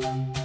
thank you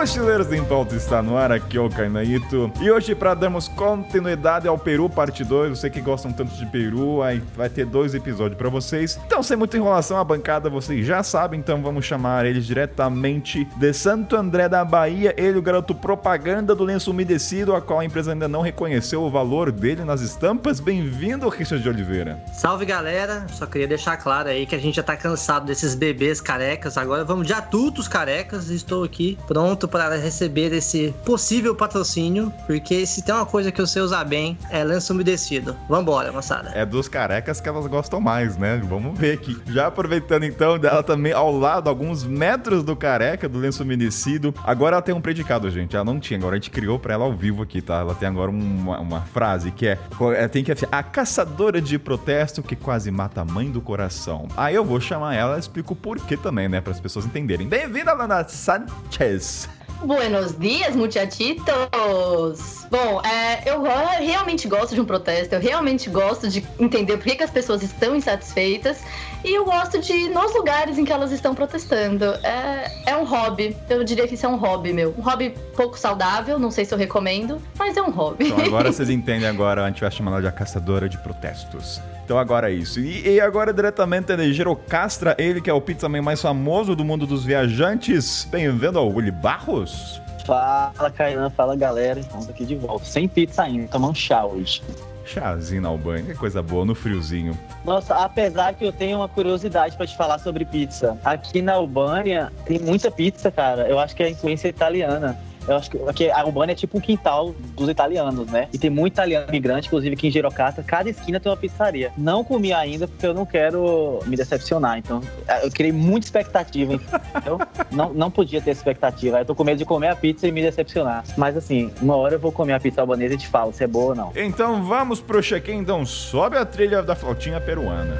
Mochileiros em Pauta está no ar, aqui é o Kainaito. E hoje, para darmos continuidade ao Peru Parte 2, você que gostam tanto de Peru, aí vai ter dois episódios para vocês. Então, sem muita enrolação, a bancada vocês já sabem, então vamos chamar eles diretamente de Santo André da Bahia. Ele, o garoto propaganda do lenço umedecido, a qual a empresa ainda não reconheceu o valor dele nas estampas. Bem-vindo, Richard de Oliveira. Salve, galera. Só queria deixar claro aí que a gente já tá cansado desses bebês carecas. Agora vamos de adultos carecas. Estou aqui pronto para receber esse possível patrocínio, porque se tem uma coisa que eu sei usar bem, é lenço umedecido. Vambora, moçada. É dos carecas que elas gostam mais, né? Vamos ver aqui. Já aproveitando então dela também ao lado, alguns metros do careca, do lenço umedecido. Agora ela tem um predicado, gente. Ela não tinha, agora a gente criou pra ela ao vivo aqui, tá? Ela tem agora uma, uma frase que é, é tem que a caçadora de protesto que quase mata a mãe do coração. Aí eu vou chamar ela e explico o porquê também, né? Para as pessoas entenderem. Bem-vinda, Lana Sanchez. Buenos dias, muchachitos! Bom, é, eu realmente gosto de um protesto, eu realmente gosto de entender por que, que as pessoas estão insatisfeitas e eu gosto de ir nos lugares em que elas estão protestando. É, é um hobby, eu diria que isso é um hobby meu. Um hobby pouco saudável, não sei se eu recomendo, mas é um hobby. Então agora vocês entendem agora, a gente vai chamar ela de a caçadora de protestos. Então agora é isso. E, e agora diretamente de Girocastra, ele que é o pizzaman mais famoso do mundo dos viajantes. Bem-vindo ao Willy Barros. Fala, Kainan, fala galera. Estamos aqui de volta. Sem pizza ainda, tomando chá hoje. Chazinho na Albânia, coisa boa, no friozinho. Nossa, apesar que eu tenho uma curiosidade para te falar sobre pizza. Aqui na Albânia tem muita pizza, cara. Eu acho que é a influência italiana. Eu acho que a Urbana é tipo um quintal dos italianos, né? E tem muito italiano imigrante, inclusive aqui em Girocasta, cada esquina tem uma pizzaria. Não comi ainda porque eu não quero me decepcionar. Então, eu criei muita expectativa, entendeu? não, não podia ter expectativa. Eu tô com medo de comer a pizza e me decepcionar. Mas assim, uma hora eu vou comer a pizza albanesa e te falo se é boa ou não. Então vamos pro check-in, então sobe a trilha da flautinha peruana.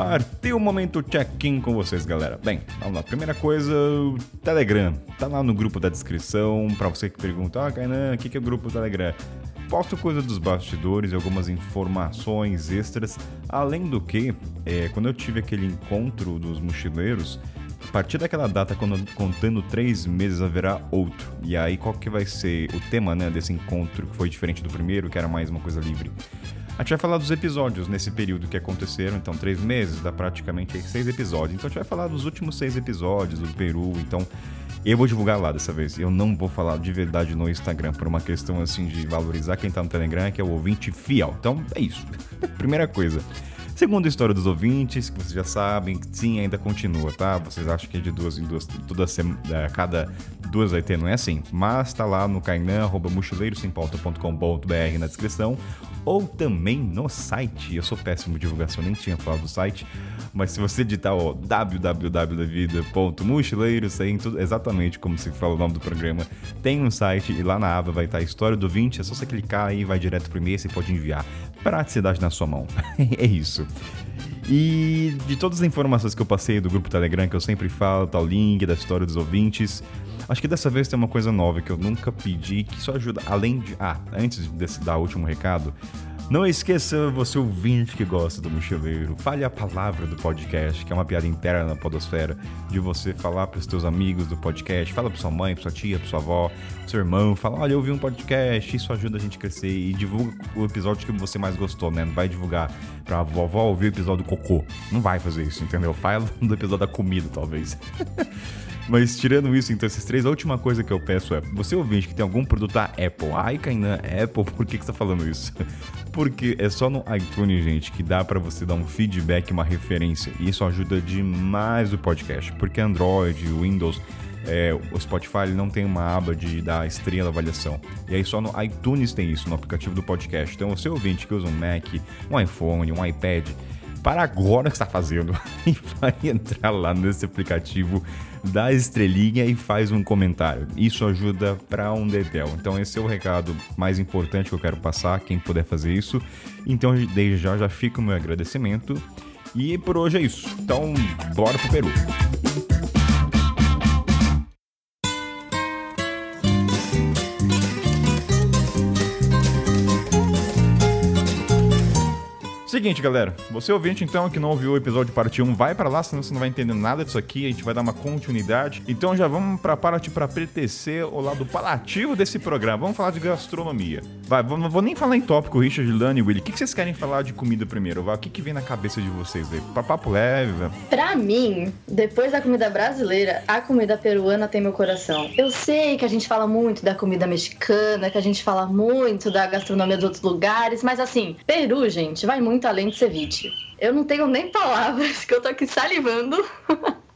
Partiu o momento check-in com vocês, galera. Bem, vamos lá. Primeira coisa, o Telegram. Tá lá no grupo da descrição. Para você que pergunta, ah, Kainan, o que, é o grupo Telegram? Posto coisa dos bastidores e algumas informações extras. Além do que, é, quando eu tive aquele encontro dos mochileiros, a partir daquela data, quando, contando três meses, haverá outro. E aí, qual que vai ser o tema né, desse encontro, que foi diferente do primeiro, que era mais uma coisa livre? A gente vai falar dos episódios nesse período que aconteceram, então três meses, dá praticamente seis episódios. Então a gente vai falar dos últimos seis episódios do Peru, então eu vou divulgar lá dessa vez. Eu não vou falar de verdade no Instagram, por uma questão assim de valorizar quem tá no Telegram, que é o ouvinte fiel. Então é isso. Primeira coisa. Segundo a história dos ouvintes, que vocês já sabem, sim, ainda continua, tá? Vocês acham que é de duas em duas, toda semana, é, cada duas vai ter, não é assim. Mas tá lá no Kainan, arroba na descrição ou também no site. Eu sou péssimo de divulgação, nem tinha falado do site, mas se você digitar o www.mochileiros, tem tudo exatamente como se fala o nome do programa, tem um site e lá na aba vai estar a história do 20, é só você clicar aí, vai direto pro e-mail, você pode enviar. Praticidade na sua mão. é isso. E de todas as informações que eu passei do grupo Telegram, que eu sempre falo, o link da história dos ouvintes, Acho que dessa vez tem uma coisa nova que eu nunca pedi, que isso ajuda, além de. Ah, antes de dar o último recado, não esqueça, você ouvinte que gosta do Mochileiro, fale a palavra do podcast, que é uma piada interna na podosfera, de você falar para os teus amigos do podcast, fala para sua mãe, para sua tia, para sua avó, pro seu irmão, fala, olha, eu ouvi um podcast, isso ajuda a gente a crescer e divulga o episódio que você mais gostou, né? Não vai divulgar pra vovó ouvir o episódio do cocô. Não vai fazer isso, entendeu? Fala do episódio da comida, talvez. Mas tirando isso, então, esses três, a última coisa que eu peço é: você ouvinte que tem algum produto da Apple, ai, Kainan, Apple, por que, que você tá falando isso? Porque é só no iTunes, gente, que dá para você dar um feedback, uma referência. E isso ajuda demais o podcast. Porque Android, Windows, é, o Spotify não tem uma aba de dar estrela avaliação. E aí só no iTunes tem isso, no aplicativo do podcast. Então, você ouvinte que usa um Mac, um iPhone, um iPad, para agora que está fazendo e vai entrar lá nesse aplicativo, dá estrelinha e faz um comentário. Isso ajuda para um dedéu. Então esse é o recado mais importante que eu quero passar, quem puder fazer isso. Então desde já já fica o meu agradecimento. E por hoje é isso. Então bora pro Peru. Seguinte, galera. Você ouvinte, então, que não ouviu o episódio parte 1, vai para lá, senão você não vai entender nada disso aqui. A gente vai dar uma continuidade. Então já vamos pra parte para apetecer o lado palativo desse programa. Vamos falar de gastronomia. Vai, não vou nem falar em tópico, Richard, Lani, Willy. O que, que vocês querem falar de comida primeiro? Vai, o que, que vem na cabeça de vocês aí? Pra papo leve, velho. Pra mim, depois da comida brasileira, a comida peruana tem meu coração. Eu sei que a gente fala muito da comida mexicana, que a gente fala muito da gastronomia de outros lugares, mas assim, Peru, gente, vai muito além de ceviche. Eu não tenho nem palavras, que eu tô aqui salivando.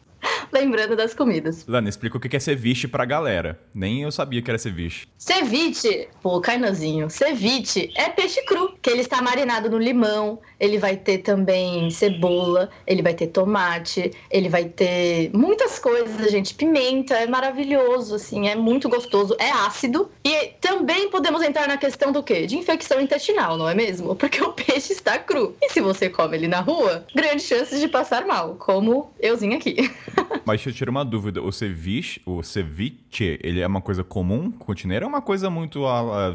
lembrando das comidas. Lana, explica o que é ceviche pra galera. Nem eu sabia que era ceviche. Ceviche, pô, Cainazinho, ceviche é peixe cru, que ele está marinado no limão, ele vai ter também cebola, ele vai ter tomate, ele vai ter muitas coisas, gente, pimenta, é maravilhoso, assim, é muito gostoso, é ácido. E também podemos entrar na questão do quê? De infecção intestinal, não é mesmo? Porque o peixe está cru. E se você come ele na rua, grandes chances de passar mal, como euzinho aqui. Mas deixa eu tirar uma dúvida. O ceviche, o ceviche, ele é uma coisa comum, rotineira, ou é uma coisa muito,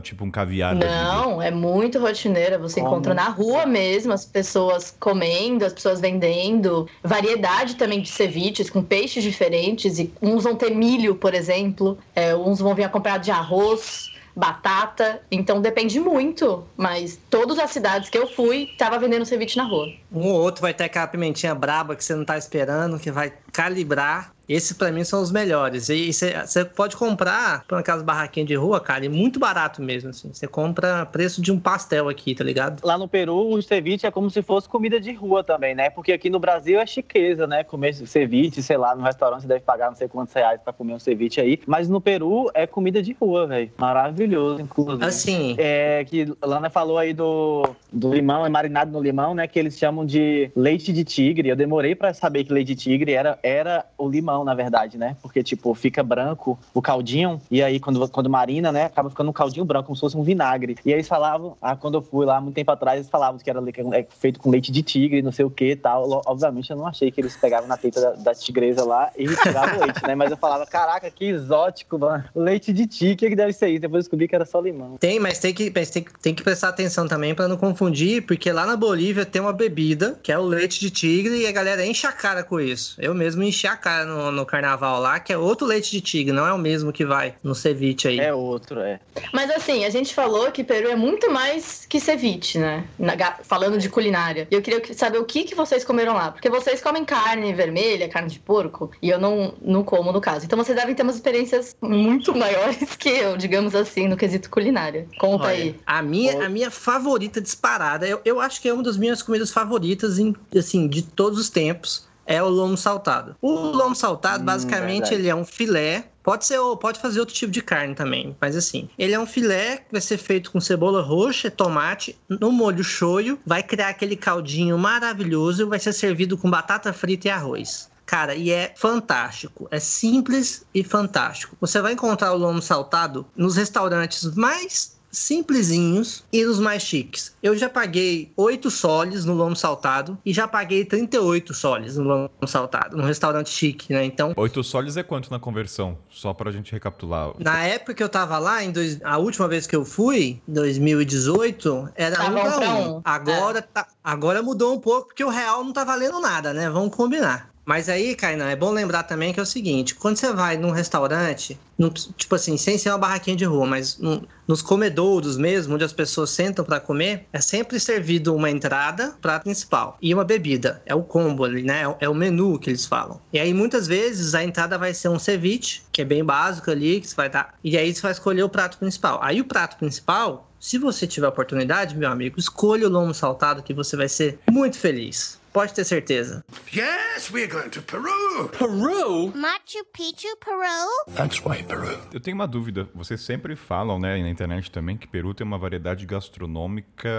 tipo, um caviar? Não, é muito rotineira. Você Como? encontra na rua mesmo as pessoas comendo, as pessoas vendendo. Variedade também de ceviches, com peixes diferentes. E uns vão ter milho, por exemplo. É, uns vão vir acompanhado de arroz batata. Então depende muito. Mas todas as cidades que eu fui, tava vendendo ceviche na rua. Um ou outro vai ter aquela pimentinha braba que você não tá esperando, que vai calibrar esses para mim são os melhores. E você pode comprar por aquelas barraquinhas de rua, cara, e muito barato mesmo, assim. Você compra preço de um pastel aqui, tá ligado? Lá no Peru, o ceviche é como se fosse comida de rua também, né? Porque aqui no Brasil é chiqueza, né? Comer ceviche, sei lá, no restaurante você deve pagar não sei quantos reais para comer um ceviche aí. Mas no Peru é comida de rua, velho. Maravilhoso, inclusive. Assim. É que Lana falou aí do, do limão, é marinado no limão, né? Que eles chamam de leite de tigre. Eu demorei para saber que leite de tigre era, era o limão na verdade, né? Porque, tipo, fica branco o caldinho, e aí quando, quando marina, né, acaba ficando um caldinho branco, como se fosse um vinagre. E aí eles falavam, ah, quando eu fui lá, muito tempo atrás, eles falavam que era é feito com leite de tigre, não sei o que tal. Obviamente, eu não achei que eles pegavam na teita da, da tigresa lá e tiravam leite, né? Mas eu falava, caraca, que exótico, mano. Leite de tigre, o que deve ser isso? Depois descobri que era só limão. Tem, mas tem que, tem, tem que prestar atenção também para não confundir, porque lá na Bolívia tem uma bebida, que é o leite de tigre, e a galera enche a cara com isso. Eu mesmo enchi a cara no, no, carnaval lá, que é outro leite de tigre, não é o mesmo que vai no ceviche aí. É outro, é. Mas assim, a gente falou que Peru é muito mais que ceviche, né? Na, falando de culinária. E eu queria saber o que, que vocês comeram lá. Porque vocês comem carne vermelha, carne de porco, e eu não, não como no caso. Então vocês devem ter umas experiências muito maiores que eu, digamos assim, no quesito culinária. Conta Olha, aí. A minha, a minha favorita disparada, eu, eu acho que é uma das minhas comidas favoritas, em, assim, de todos os tempos é o lomo saltado. O lomo saltado, hum, basicamente, ele é um filé Pode ser, pode fazer outro tipo de carne também, mas assim, ele é um filé que vai ser feito com cebola roxa, tomate, no molho shoyu, vai criar aquele caldinho maravilhoso e vai ser servido com batata frita e arroz. Cara, e é fantástico. É simples e fantástico. Você vai encontrar o lomo saltado nos restaurantes mais simplesinhos e os mais chiques. Eu já paguei 8 soles no lomo saltado e já paguei 38 soles no lomo saltado, num restaurante chique, né? Então. 8 soles é quanto na conversão? Só pra gente recapitular. Na época que eu tava lá, em dois, a última vez que eu fui, 2018, era tá 1 pra 1. Agora, é. tá, agora mudou um pouco porque o real não tá valendo nada, né? Vamos combinar. Mas aí, Kainan, é bom lembrar também que é o seguinte: quando você vai num restaurante, num, tipo assim, sem ser uma barraquinha de rua, mas num, nos comedouros mesmo, onde as pessoas sentam para comer, é sempre servido uma entrada, prato principal e uma bebida. É o combo ali, né? É o menu que eles falam. E aí, muitas vezes, a entrada vai ser um ceviche, que é bem básico ali, que você vai dar. E aí você vai escolher o prato principal. Aí o prato principal, se você tiver oportunidade, meu amigo, escolha o lomo saltado que você vai ser muito feliz. Pode ter certeza. Yes, we're going to Peru. Peru? Machu Picchu, Peru? That's why Peru. Eu tenho uma dúvida. Vocês sempre falam, né, na internet também, que Peru tem uma variedade gastronômica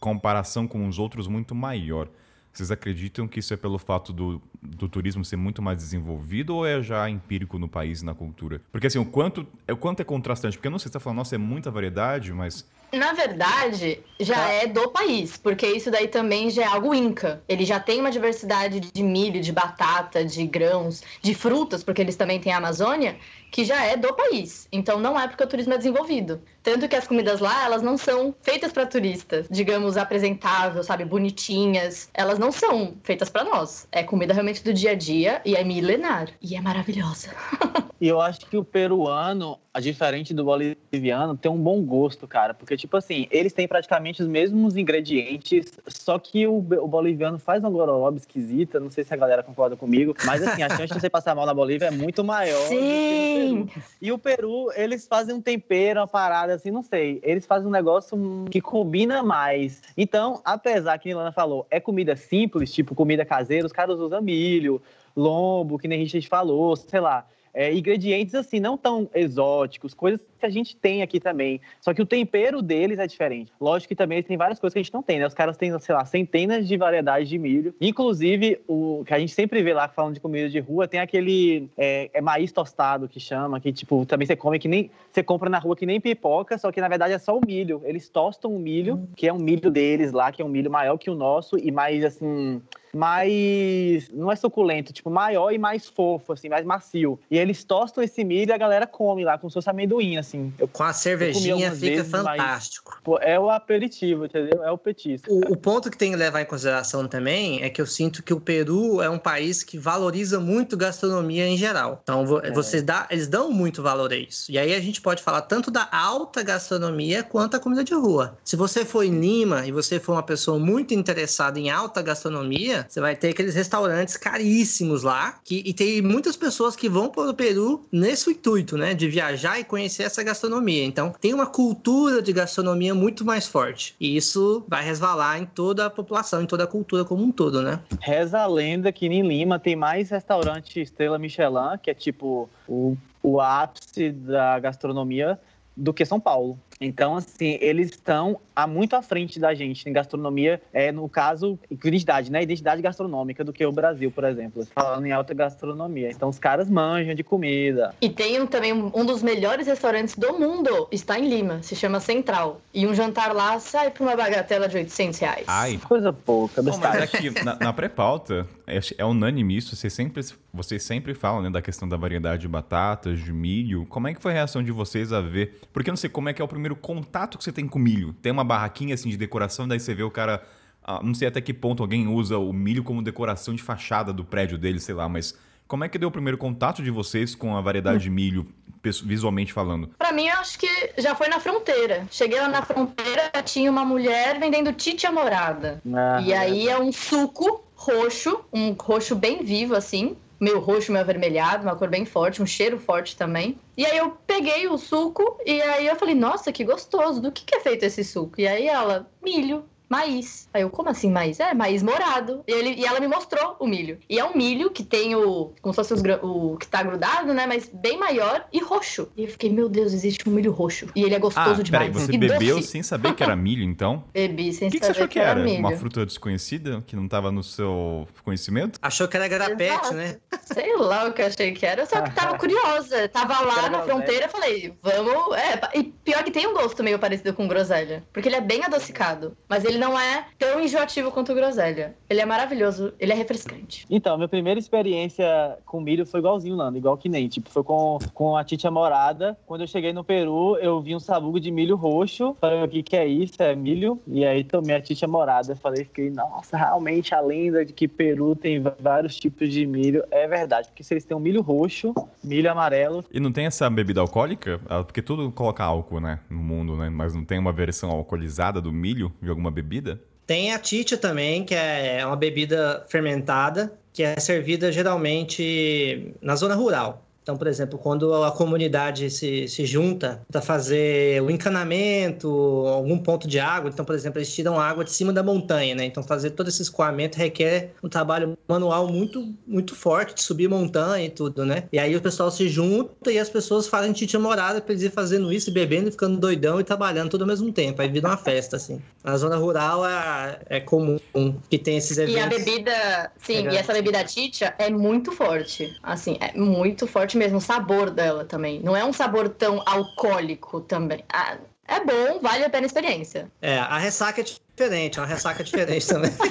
comparação com os outros muito maior. Vocês acreditam que isso é pelo fato do, do turismo ser muito mais desenvolvido ou é já empírico no país e na cultura? Porque assim, o quanto, o quanto é contrastante? Porque eu não sei se você está falando, nossa, é muita variedade, mas Na verdade, já é do país, porque isso daí também já é algo inca. Ele já tem uma diversidade de milho, de batata, de grãos, de frutas, porque eles também têm a Amazônia, que já é do país. Então não é porque o turismo é desenvolvido. Tanto que as comidas lá, elas não são feitas para turistas, digamos, apresentáveis, sabe, bonitinhas. Elas não são feitas para nós. É comida realmente do dia a dia e é milenar. E é maravilhosa. E eu acho que o peruano, a diferente do boliviano, tem um bom gosto, cara. Porque, tipo assim, eles têm praticamente os mesmos ingredientes, só que o, o boliviano faz uma gororoba esquisita. Não sei se a galera concorda comigo, mas assim, a chance de você passar mal na Bolívia é muito maior. Sim! E o Peru, eles fazem um tempero, uma parada assim, não sei. Eles fazem um negócio que combina mais. Então, apesar que a Ilana falou, é comida simples, tipo comida caseira, os caras usam milho, lombo, que nem a gente falou, sei lá é, ingredientes assim, não tão exóticos, coisas que a gente tem aqui também. Só que o tempero deles é diferente. Lógico que também tem várias coisas que a gente não tem, né? Os caras têm, sei lá, centenas de variedades de milho. Inclusive, o que a gente sempre vê lá falando de comida de rua, tem aquele é, é maíz tostado que chama, que tipo, também você come que nem. Você compra na rua que nem pipoca, só que na verdade é só o milho. Eles tostam o milho, que é um milho deles lá, que é um milho maior que o nosso e mais assim mais. Não é suculento, tipo, maior e mais fofo, assim, mais macio. E eles tostam esse milho e a galera come lá, como se fosse amendoim, assim. Eu, Com a cervejinha fica vezes, fantástico. Mas, pô, é o aperitivo, entendeu? É o petisco. O, o, ponto que tem que levar em consideração também é que eu sinto que o Peru é um país que valoriza muito gastronomia em geral. Então, é. vocês dá, eles dão muito valor a isso. E aí a gente pode falar tanto da alta gastronomia quanto a comida de rua. Se você for em Lima e você for uma pessoa muito interessada em alta gastronomia, você vai ter aqueles restaurantes caríssimos lá. Que, e tem muitas pessoas que vão para o Peru nesse intuito, né? De viajar e conhecer essa gastronomia. Então, tem uma cultura de gastronomia muito mais forte. E isso vai resvalar em toda a população, em toda a cultura como um todo, né? Reza a lenda que em Lima tem mais restaurante Estrela Michelin, que é tipo o, o ápice da gastronomia, do que São Paulo. Então, assim, eles estão há muito à frente da gente em gastronomia, é, no caso, identidade, né? Identidade gastronômica do que o Brasil, por exemplo, falando em alta gastronomia. Então, os caras manjam de comida. E tem um, também um dos melhores restaurantes do mundo, está em Lima, se chama Central. E um jantar lá sai por uma bagatela de 800 reais. Ai. Coisa pouca, Bom, mas aqui, é na, na pré-pauta, é, é unânime isso, vocês sempre, vocês sempre falam né, da questão da variedade de batatas, de milho. Como é que foi a reação de vocês a ver? Porque eu não sei como é que é o primeiro contato que você tem com milho. Tem uma barraquinha assim de decoração, daí você vê o cara. Ah, não sei até que ponto alguém usa o milho como decoração de fachada do prédio dele, sei lá, mas como é que deu o primeiro contato de vocês com a variedade de milho, visualmente falando? Para mim, eu acho que já foi na fronteira. Cheguei lá na fronteira, tinha uma mulher vendendo tite morada. Ah, e aí é um suco roxo, um roxo bem vivo assim, meio roxo, meio avermelhado, uma cor bem forte, um cheiro forte também. E aí eu peguei o suco e aí eu falei, nossa, que gostoso, do que, que é feito esse suco? E aí ela, milho maíz. Aí eu, como assim maíz? É, maíz morado. E, ele, e ela me mostrou o milho. E é um milho que tem o. Como se fosse os, o que tá grudado, né? Mas bem maior e roxo. E eu fiquei, meu Deus, existe um milho roxo. E ele é gostoso ah, demais. Peraí, você e bebeu doce. sem saber que era milho, então? Bebi sem que saber que, você achou que era. Milho. Uma fruta desconhecida que não tava no seu conhecimento? Achou que era garapete, né? Sei lá o que eu achei que era, só que tava curiosa. Tava lá na fronteira, falei, vamos. É, e pior que tem um gosto meio parecido com groselha. Porque ele é bem adocicado. Mas ele ele não é tão enjoativo quanto o groselha. Ele é maravilhoso, ele é refrescante. Então, minha primeira experiência com milho foi igualzinho, Nando, igual que nem. Tipo, foi com, com a Titia Morada. Quando eu cheguei no Peru, eu vi um sabugo de milho roxo. Falei, o que, que é isso? É milho? E aí tomei a Titia Morada. Falei, fiquei, nossa, realmente a lenda de que Peru tem vários tipos de milho é verdade. Porque eles têm um milho roxo, milho amarelo. E não tem essa bebida alcoólica? Ah, porque tudo coloca álcool, né? No mundo, né? Mas não tem uma versão alcoolizada do milho de alguma bebida? Bebida? Tem a titia também, que é uma bebida fermentada, que é servida geralmente na zona rural. Então, por exemplo, quando a comunidade se, se junta para fazer o encanamento, algum ponto de água, então, por exemplo, eles tiram água de cima da montanha, né? Então, fazer todo esse escoamento requer um trabalho manual muito, muito forte, de subir montanha e tudo, né? E aí o pessoal se junta e as pessoas fazem titia morada para eles ir fazendo isso, bebendo, ficando doidão e trabalhando tudo ao mesmo tempo. Aí vira uma festa, assim. Na zona rural é, é comum que tem esses eventos. E a bebida, sim, é e essa bebida titia é muito forte. Assim, é muito forte mesmo, o sabor dela também. Não é um sabor tão alcoólico também. Ah, É bom, vale a pena a experiência. É, a ressaca é diferente, é uma ressaca diferente também.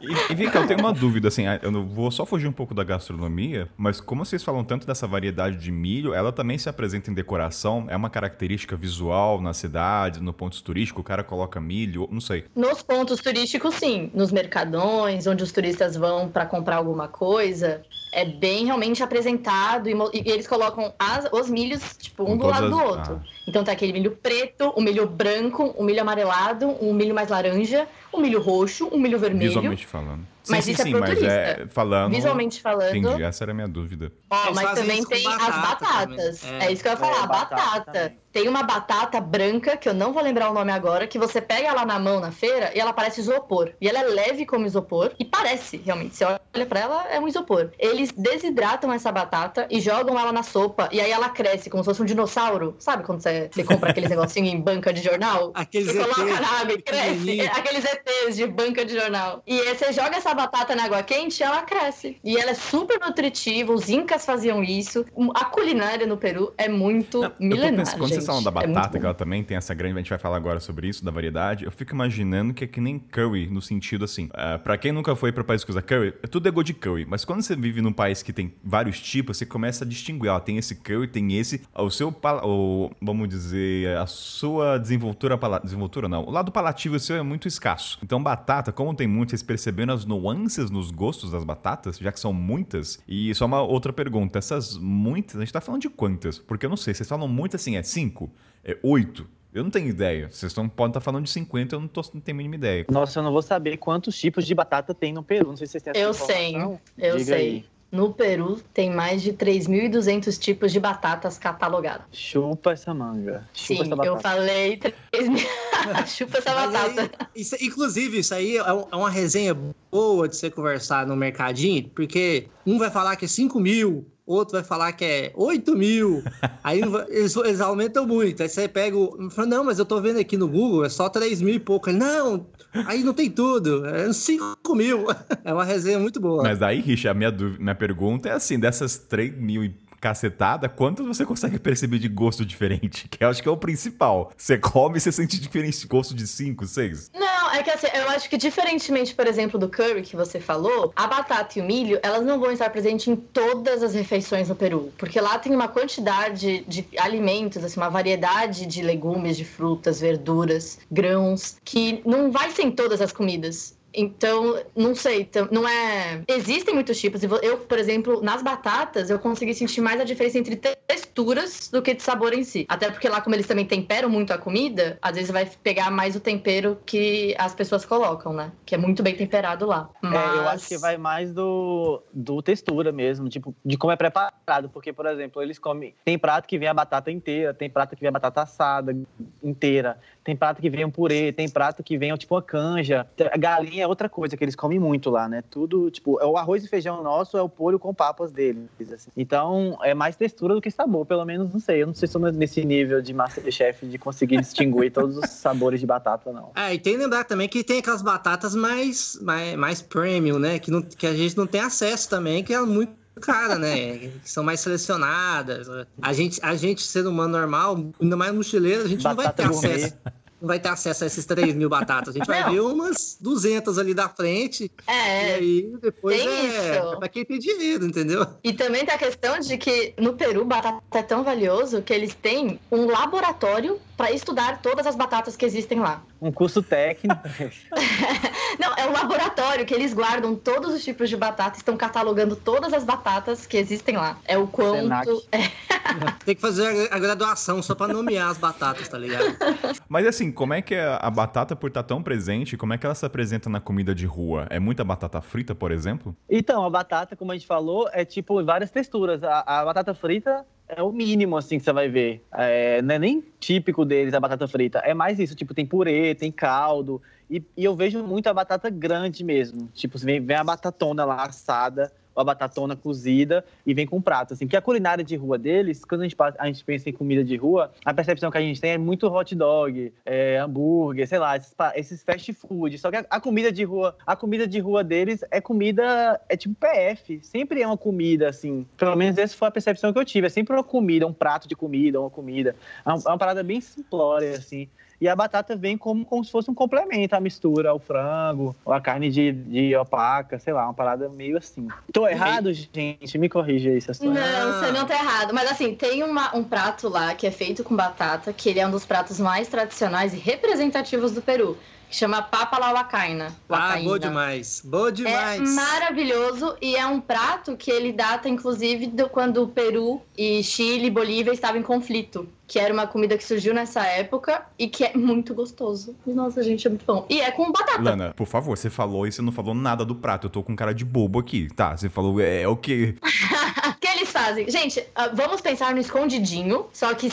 E, e cá, eu tenho uma dúvida, assim, eu não vou só fugir um pouco da gastronomia, mas como vocês falam tanto dessa variedade de milho, ela também se apresenta em decoração? É uma característica visual na cidade, no ponto turístico, o cara coloca milho, não sei. Nos pontos turísticos, sim. Nos mercadões, onde os turistas vão para comprar alguma coisa, é bem realmente apresentado e, e eles colocam as, os milhos, tipo, um Com do lado as... do outro. Ah. Então tá aquele milho preto, o milho branco, o milho amarelado, o milho mais laranja, o milho roxo, o milho vermelho. Visualmente falando. Mas sim, isso é sim, é pro mas é falando. Visualmente falando. Entendi, essa era a minha dúvida. Ó, mas também tem batata as batatas. É. é. isso que eu ia falar, é, batata. batata tem uma batata branca, que eu não vou lembrar o nome agora, que você pega ela na mão na feira e ela parece isopor. E ela é leve como isopor e parece, realmente. Você olha pra ela, é um isopor. Eles desidratam essa batata e jogam ela na sopa e aí ela cresce como se fosse um dinossauro. Sabe quando você, você compra aqueles negocinhos em banca de jornal? Aqueles você ETs. coloca na água e cresce. Aqueles ETs de banca de jornal. E aí você joga essa batata na água quente ela cresce. E ela é super nutritiva, os incas faziam isso. A culinária no Peru é muito não, milenar, pensando, Quando vocês falam da é batata, é que ela também tem essa grande... A gente vai falar agora sobre isso, da variedade. Eu fico imaginando que é que nem curry, no sentido assim... Uh, pra quem nunca foi para país que usa curry, tudo é gosto de curry. Mas quando você vive num país que tem vários tipos, você começa a distinguir. Ó, tem esse curry, tem esse... O seu... O, vamos dizer... A sua desenvoltura... Desenvoltura não. O lado palativo seu é muito escasso. Então batata, como tem muito, vocês percebendo as nuances nos gostos das batatas, já que são muitas. E só uma outra pergunta: essas muitas, a gente tá falando de quantas? Porque eu não sei, vocês falam muito assim, é cinco? É oito? Eu não tenho ideia. Vocês estão, podem estar tá falando de 50, eu não, tô, não tenho a mínima ideia. Nossa, eu não vou saber quantos tipos de batata tem no Peru. Não sei se vocês têm essa Eu sei, eu Diga sei. Aí. No Peru, tem mais de 3.200 tipos de batatas catalogadas. Chupa essa manga. Chupa Sim, essa eu falei 3 Chupa essa batata. Aí, isso, inclusive, isso aí é, é uma resenha boa de você conversar no mercadinho, porque um vai falar que é 5 mil, outro vai falar que é 8 mil. Aí eles, eles, aumentam muito. Aí você pega o. Fala, não, mas eu tô vendo aqui no Google, é só 3 mil e pouco. Não, aí não tem tudo. É 5 mil. É uma resenha muito boa. Mas aí, Richa, a minha, minha pergunta é assim: dessas 3 mil e cacetada, quantas você consegue perceber de gosto diferente? Que eu acho que é o principal. Você come e você sente diferente de gosto de 5, 6? Não, é que assim, eu acho que diferentemente, por exemplo, do curry que você falou, a batata e o milho, elas não vão estar presentes em todas as refeições no Peru. Porque lá tem uma quantidade de alimentos, assim, uma variedade de legumes, de frutas, verduras, grãos, que não vai ser em todas as comidas. Então, não sei, não é. Existem muitos tipos. Eu, por exemplo, nas batatas, eu consegui sentir mais a diferença entre texturas do que de sabor em si. Até porque lá, como eles também temperam muito a comida, às vezes vai pegar mais o tempero que as pessoas colocam, né? Que é muito bem temperado lá. Mas... É, eu acho que vai mais do, do textura mesmo, tipo, de como é preparado. Porque, por exemplo, eles comem. Tem prato que vem a batata inteira, tem prato que vem a batata assada inteira, tem prato que vem um purê, tem prato que vem tipo uma canja. Galinha é outra coisa que eles comem muito lá, né? Tudo, tipo, é o arroz e feijão nosso, é o polho com papas deles. Assim. Então, é mais textura do que sabor, pelo menos, não sei. Eu não sei se estou nesse nível de Masterchef de conseguir distinguir todos os sabores de batata, não. É, e tem que lembrar também que tem aquelas batatas mais, mais, mais premium, né? Que, não, que a gente não tem acesso também, que é muito cara, né? Que são mais selecionadas. A gente, a gente, ser humano normal, ainda mais mochileiro, a gente Batata não vai ter acesso não vai ter acesso a esses 3 mil batatas. A gente vai ver umas 200 ali da frente. É. E aí depois é, é pra quem tem dinheiro, entendeu? E também tem a questão de que no Peru batata é tão valioso que eles têm um laboratório para estudar todas as batatas que existem lá. Um curso técnico. Não, é um laboratório que eles guardam todos os tipos de batata, estão catalogando todas as batatas que existem lá. É o quanto. É. Tem que fazer a graduação só para nomear as batatas, tá ligado? Mas assim, como é que a batata, por estar tá tão presente, como é que ela se apresenta na comida de rua? É muita batata frita, por exemplo? Então, a batata, como a gente falou, é tipo várias texturas. A, a batata frita é o mínimo, assim, que você vai ver. É, não é nem típico deles a batata frita. É mais isso, tipo, tem purê, tem caldo. E, e eu vejo muito a batata grande mesmo. Tipo, vem, vem a batatona lá assada. A batatona cozida e vem com prato, assim. Porque a culinária de rua deles, quando a gente, a gente pensa em comida de rua, a percepção que a gente tem é muito hot dog, é, hambúrguer, sei lá, esses, esses fast food. Só que a, a, comida de rua, a comida de rua deles é comida, é tipo PF. Sempre é uma comida, assim. Pelo menos essa foi a percepção que eu tive. É sempre uma comida, um prato de comida, uma comida. É uma, é uma parada bem simplória, assim. E a batata vem como, como se fosse um complemento à mistura, ao frango, ou a carne de, de opaca, sei lá, uma parada meio assim. Tô errado, gente? Me corrija aí, Não, você não tá errado. Mas assim, tem uma, um prato lá que é feito com batata, que ele é um dos pratos mais tradicionais e representativos do Peru chama Papa La Huacaina. Ah, boa demais. Boa demais. É maravilhoso e é um prato que ele data, inclusive, do, quando o Peru e Chile e Bolívia estavam em conflito. Que era uma comida que surgiu nessa época e que é muito gostoso. Nossa, gente, é muito bom. E é com batata. Lana, por favor, você falou e você não falou nada do prato. Eu tô com cara de bobo aqui. Tá, você falou, é, é o quê? O que eles fazem? Gente, uh, vamos pensar no escondidinho, só que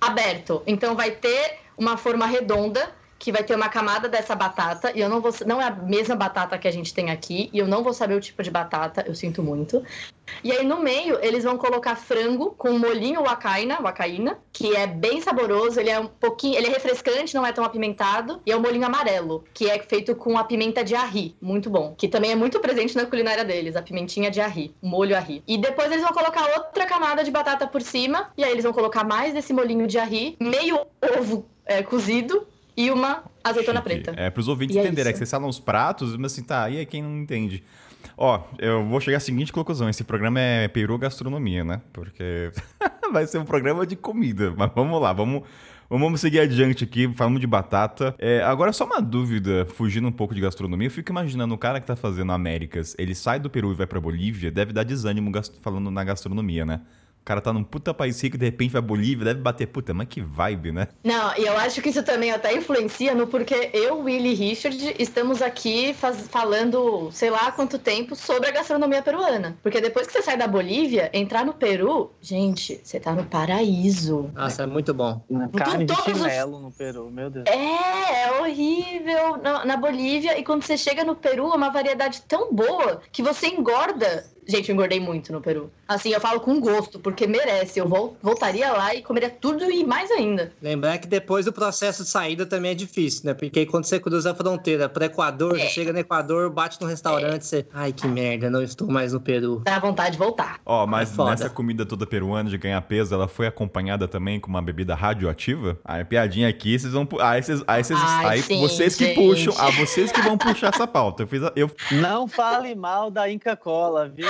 aberto. Então vai ter uma forma redonda que vai ter uma camada dessa batata e eu não vou não é a mesma batata que a gente tem aqui e eu não vou saber o tipo de batata, eu sinto muito. E aí no meio eles vão colocar frango com molhinho wacaina, wacaína, que é bem saboroso, ele é um pouquinho, ele é refrescante, não é tão apimentado, e é o molhinho amarelo, que é feito com a pimenta de arri, muito bom, que também é muito presente na culinária deles, a pimentinha de arri, molho arri. E depois eles vão colocar outra camada de batata por cima, e aí eles vão colocar mais desse molhinho de arri, meio ovo é, cozido e uma azeitona Chique. preta. É, para os ouvintes e é entenderem, é, que vocês falam os pratos, mas assim, tá, e aí quem não entende? Ó, eu vou chegar à seguinte conclusão: esse programa é Peru Gastronomia, né? Porque vai ser um programa de comida. Mas vamos lá, vamos. Vamos seguir adiante aqui, falando de batata. É, agora, só uma dúvida, fugindo um pouco de gastronomia, eu fico imaginando o cara que tá fazendo Américas, ele sai do Peru e vai pra Bolívia, deve dar desânimo falando na gastronomia, né? Cara tá num puta país rico e de repente vai Bolívia, deve bater, puta, mas que vibe, né? Não, e eu acho que isso também até influencia no porque eu, Willie e Richard estamos aqui faz, falando, sei lá quanto tempo, sobre a gastronomia peruana. Porque depois que você sai da Bolívia, entrar no Peru, gente, você tá no paraíso. Nossa, é muito bom. Uma carne de chinelo os... no Peru, meu Deus. É, é horrível na, na Bolívia. E quando você chega no Peru, é uma variedade tão boa que você engorda Gente, eu engordei muito no Peru. Assim, eu falo com gosto, porque merece. Eu voltaria lá e comeria tudo e mais ainda. Lembrar que depois o processo de saída também é difícil, né? Porque quando você cruza a fronteira para Equador, é. você chega no Equador, bate no restaurante, é. você. Ai, que merda, não estou mais no Peru. Dá vontade de voltar. Ó, oh, mas é nessa comida toda peruana de ganhar peso, ela foi acompanhada também com uma bebida radioativa? Aí, piadinha aqui, vocês vão. Aí, vocês, aí, vocês, Ai, aí sim, vocês que gente. puxam. Ah, vocês que vão puxar essa pauta. Eu fiz. A, eu... Não fale mal da Inca Cola, viu?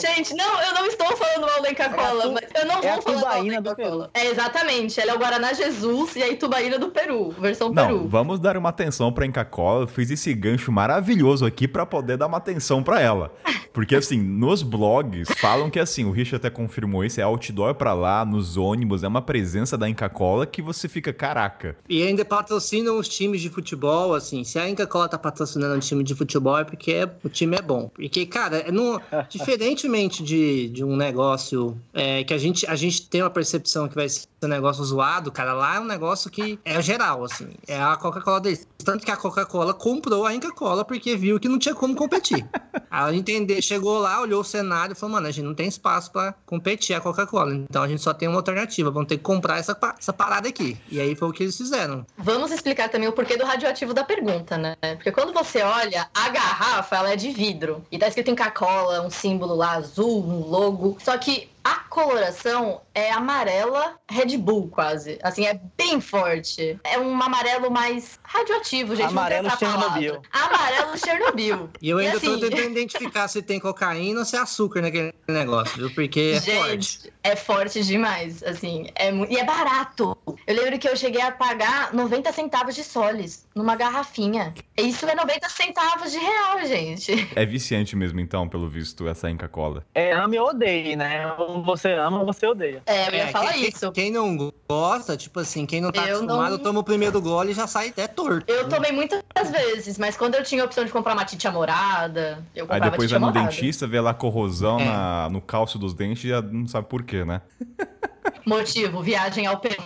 Gente, não, eu não estou falando mal da Inca Cola, é mas eu não é vou falar mal da Inca Cola. É exatamente, ela é o Guaraná Jesus e a Itubaína do Peru, versão não, Peru. Vamos dar uma atenção pra Inca Cola. Eu fiz esse gancho maravilhoso aqui para poder dar uma atenção para ela. Porque assim, nos blogs falam que assim, o Rich até confirmou isso, é outdoor para lá, nos ônibus, é uma presença da Inca Cola que você fica caraca. E ainda patrocinam os times de futebol, assim, se a Inca Cola tá patrocinando um time de futebol é porque o time é bom. Porque, cara, é diferente diferentemente de, de um negócio é, que a gente, a gente tem uma percepção que vai ser um negócio zoado, cara, lá é um negócio que é geral, assim. É a Coca-Cola deles. Tanto que a Coca-Cola comprou a Inca Cola porque viu que não tinha como competir. Ela entendeu, chegou lá, olhou o cenário e falou, mano, a gente não tem espaço para competir a Coca-Cola. Então a gente só tem uma alternativa. Vamos ter que comprar essa, essa parada aqui. E aí foi o que eles fizeram. Vamos explicar também o porquê do radioativo da pergunta, né? Porque quando você olha, a garrafa, ela é de vidro. E tá escrito Inca Cola, um símbolo lá azul, um logo. Só que a coloração é amarela Red Bull, quase. Assim, é bem forte. É um amarelo mais radioativo, gente. Amarelo Chernobyl. Amarelo Chernobyl. E eu ainda e assim... tô tentando identificar se tem cocaína ou se é açúcar naquele negócio, viu? Porque é gente, forte. É forte demais, assim. É E é barato. Eu lembro que eu cheguei a pagar 90 centavos de soles numa garrafinha. Isso é 90 centavos de real, gente. É viciante mesmo, então, pelo visto, essa Inca Cola. É, ame ou odeie, né? Você ama você odeia. É, eu ia é, falar quem, isso. Quem não gosta, tipo assim, quem não tá eu acostumado, não... toma o primeiro gole e já sai até torto. Eu tomei muitas vezes, mas quando eu tinha a opção de comprar uma tite amorada, eu comprava Aí depois vai no dentista, vê lá corrosão é. na, no cálcio dos dentes e já não sabe por quê, né? Motivo, viagem ao Peru.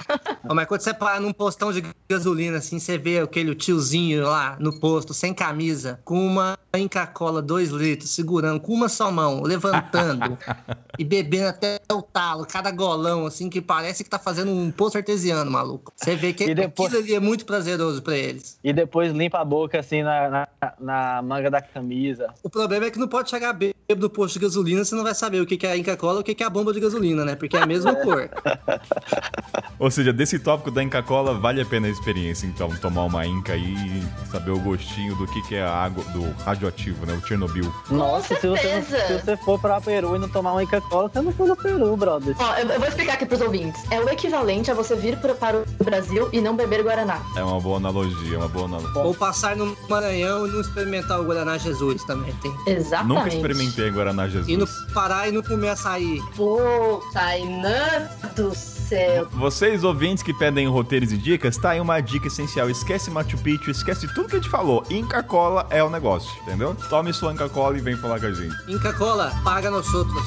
Ô, Mas quando você para num postão de gasolina, assim, você vê aquele tiozinho lá no posto, sem camisa, com uma Inca Cola 2 litros, segurando com uma só mão, levantando e bebendo até o talo, cada golão, assim, que parece que tá fazendo um poço artesiano, maluco. Você vê que depois- aquilo ali é muito prazeroso pra eles. E depois limpa a boca assim na, na, na manga da camisa. O problema é que não pode chegar bêbado no posto de gasolina, você não vai saber o que é a Inca Cola e o que que é a bomba de gasolina, né? Porque é a mesma cor. Ou seja, desse tópico da Inca Cola, vale a pena a experiência, então, tomar uma Inca aí e saber o gostinho do que, que é a água do radioativo, né? O Chernobyl. Nossa, se você, se você for pra Peru e não tomar uma Inca Cola, você não foi no Peru, brother. Ó, eu, eu vou explicar aqui pros ouvintes. É o equivalente a você vir pro- para o Brasil e não beber Guaraná. É uma boa analogia, é uma boa analogia. Ou passar no Maranhão e não experimentar o Guaraná Jesus também tem. Exatamente. Nunca experimentei Guaraná Jesus. E no parar e não comer açaí. Pô, Tainã do céu. Vocês, ouvintes que pedem roteiros e dicas, tá aí uma dica essencial. Esquece Machu Picchu, esquece tudo que a gente falou. Inca Cola é o negócio, entendeu? Tome sua Inca Cola e vem falar com a gente. Inca Cola, paga nós outros.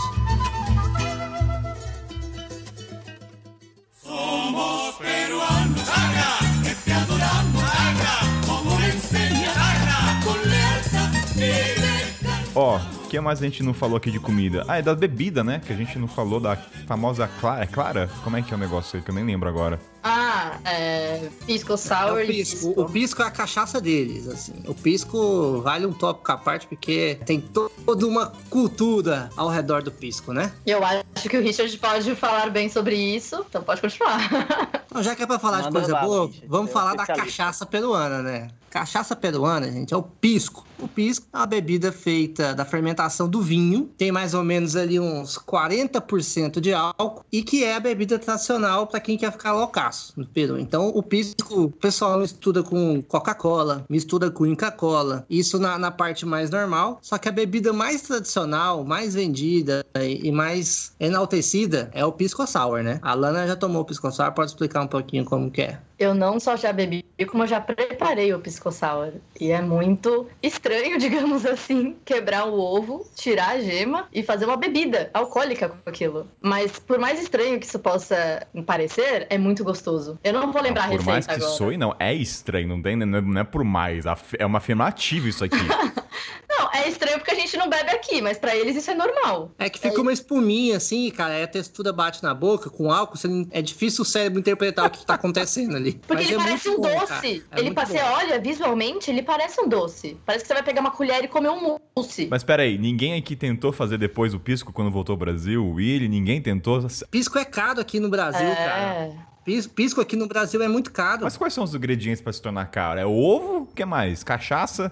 Ó, o que mais a gente não falou aqui de comida? Ah, é da bebida, né? Que a gente não falou da famosa Clara. É Clara? Como é que é o negócio aí que eu nem lembro agora? Ah, é. Pisco É Sour o e pisco. O pisco é a cachaça deles, assim. O pisco vale um tópico à parte porque tem to- toda uma cultura ao redor do pisco, né? Eu acho que o Richard pode falar bem sobre isso, então pode continuar. Então, já que é pra falar de Manda coisa lá, boa, Richard. vamos É falar da cachaça peruana, né? Cachaça peruana, gente, é o pisco. O pisco é uma bebida feita da fermentação do vinho, tem mais ou menos ali uns 40% de álcool e que é a bebida tradicional para quem quer ficar loucaço no Peru. Então, o pisco, o pessoal mistura com Coca-Cola, mistura com Inca-Cola, isso na, na parte mais normal. Só que a bebida mais tradicional, mais vendida e, e mais enaltecida é o pisco sour, né? A Lana já tomou o pisco sour, pode explicar um pouquinho como que é. Eu não só já bebi, como eu já preparei o Pisco Sour. E é muito estranho, digamos assim, quebrar o ovo, tirar a gema e fazer uma bebida alcoólica com aquilo. Mas por mais estranho que isso possa parecer, é muito gostoso. Eu não vou lembrar a por receita mais que agora. soe, não. É estranho, não, tem, não, é, não é por mais. É uma afirmativa isso aqui. Não, é estranho porque a gente não bebe aqui, mas pra eles isso é normal. É que fica uma espuminha assim, cara, aí a textura bate na boca com álcool, você não- é difícil o cérebro interpretar o que tá acontecendo ali. Porque Mas ele é parece muito um bom, doce. É ele você bom. olha visualmente, ele parece um doce. Parece que você vai pegar uma colher e comer um mousse. Mas peraí, ninguém aqui tentou fazer depois o pisco quando voltou ao Brasil? O Willy, ninguém tentou? Pisco é caro aqui no Brasil, cara. é. Pis- Pisco aqui no Brasil é muito caro. Mas quais são os ingredientes pra se tornar caro? É ovo? O que mais? Cachaça?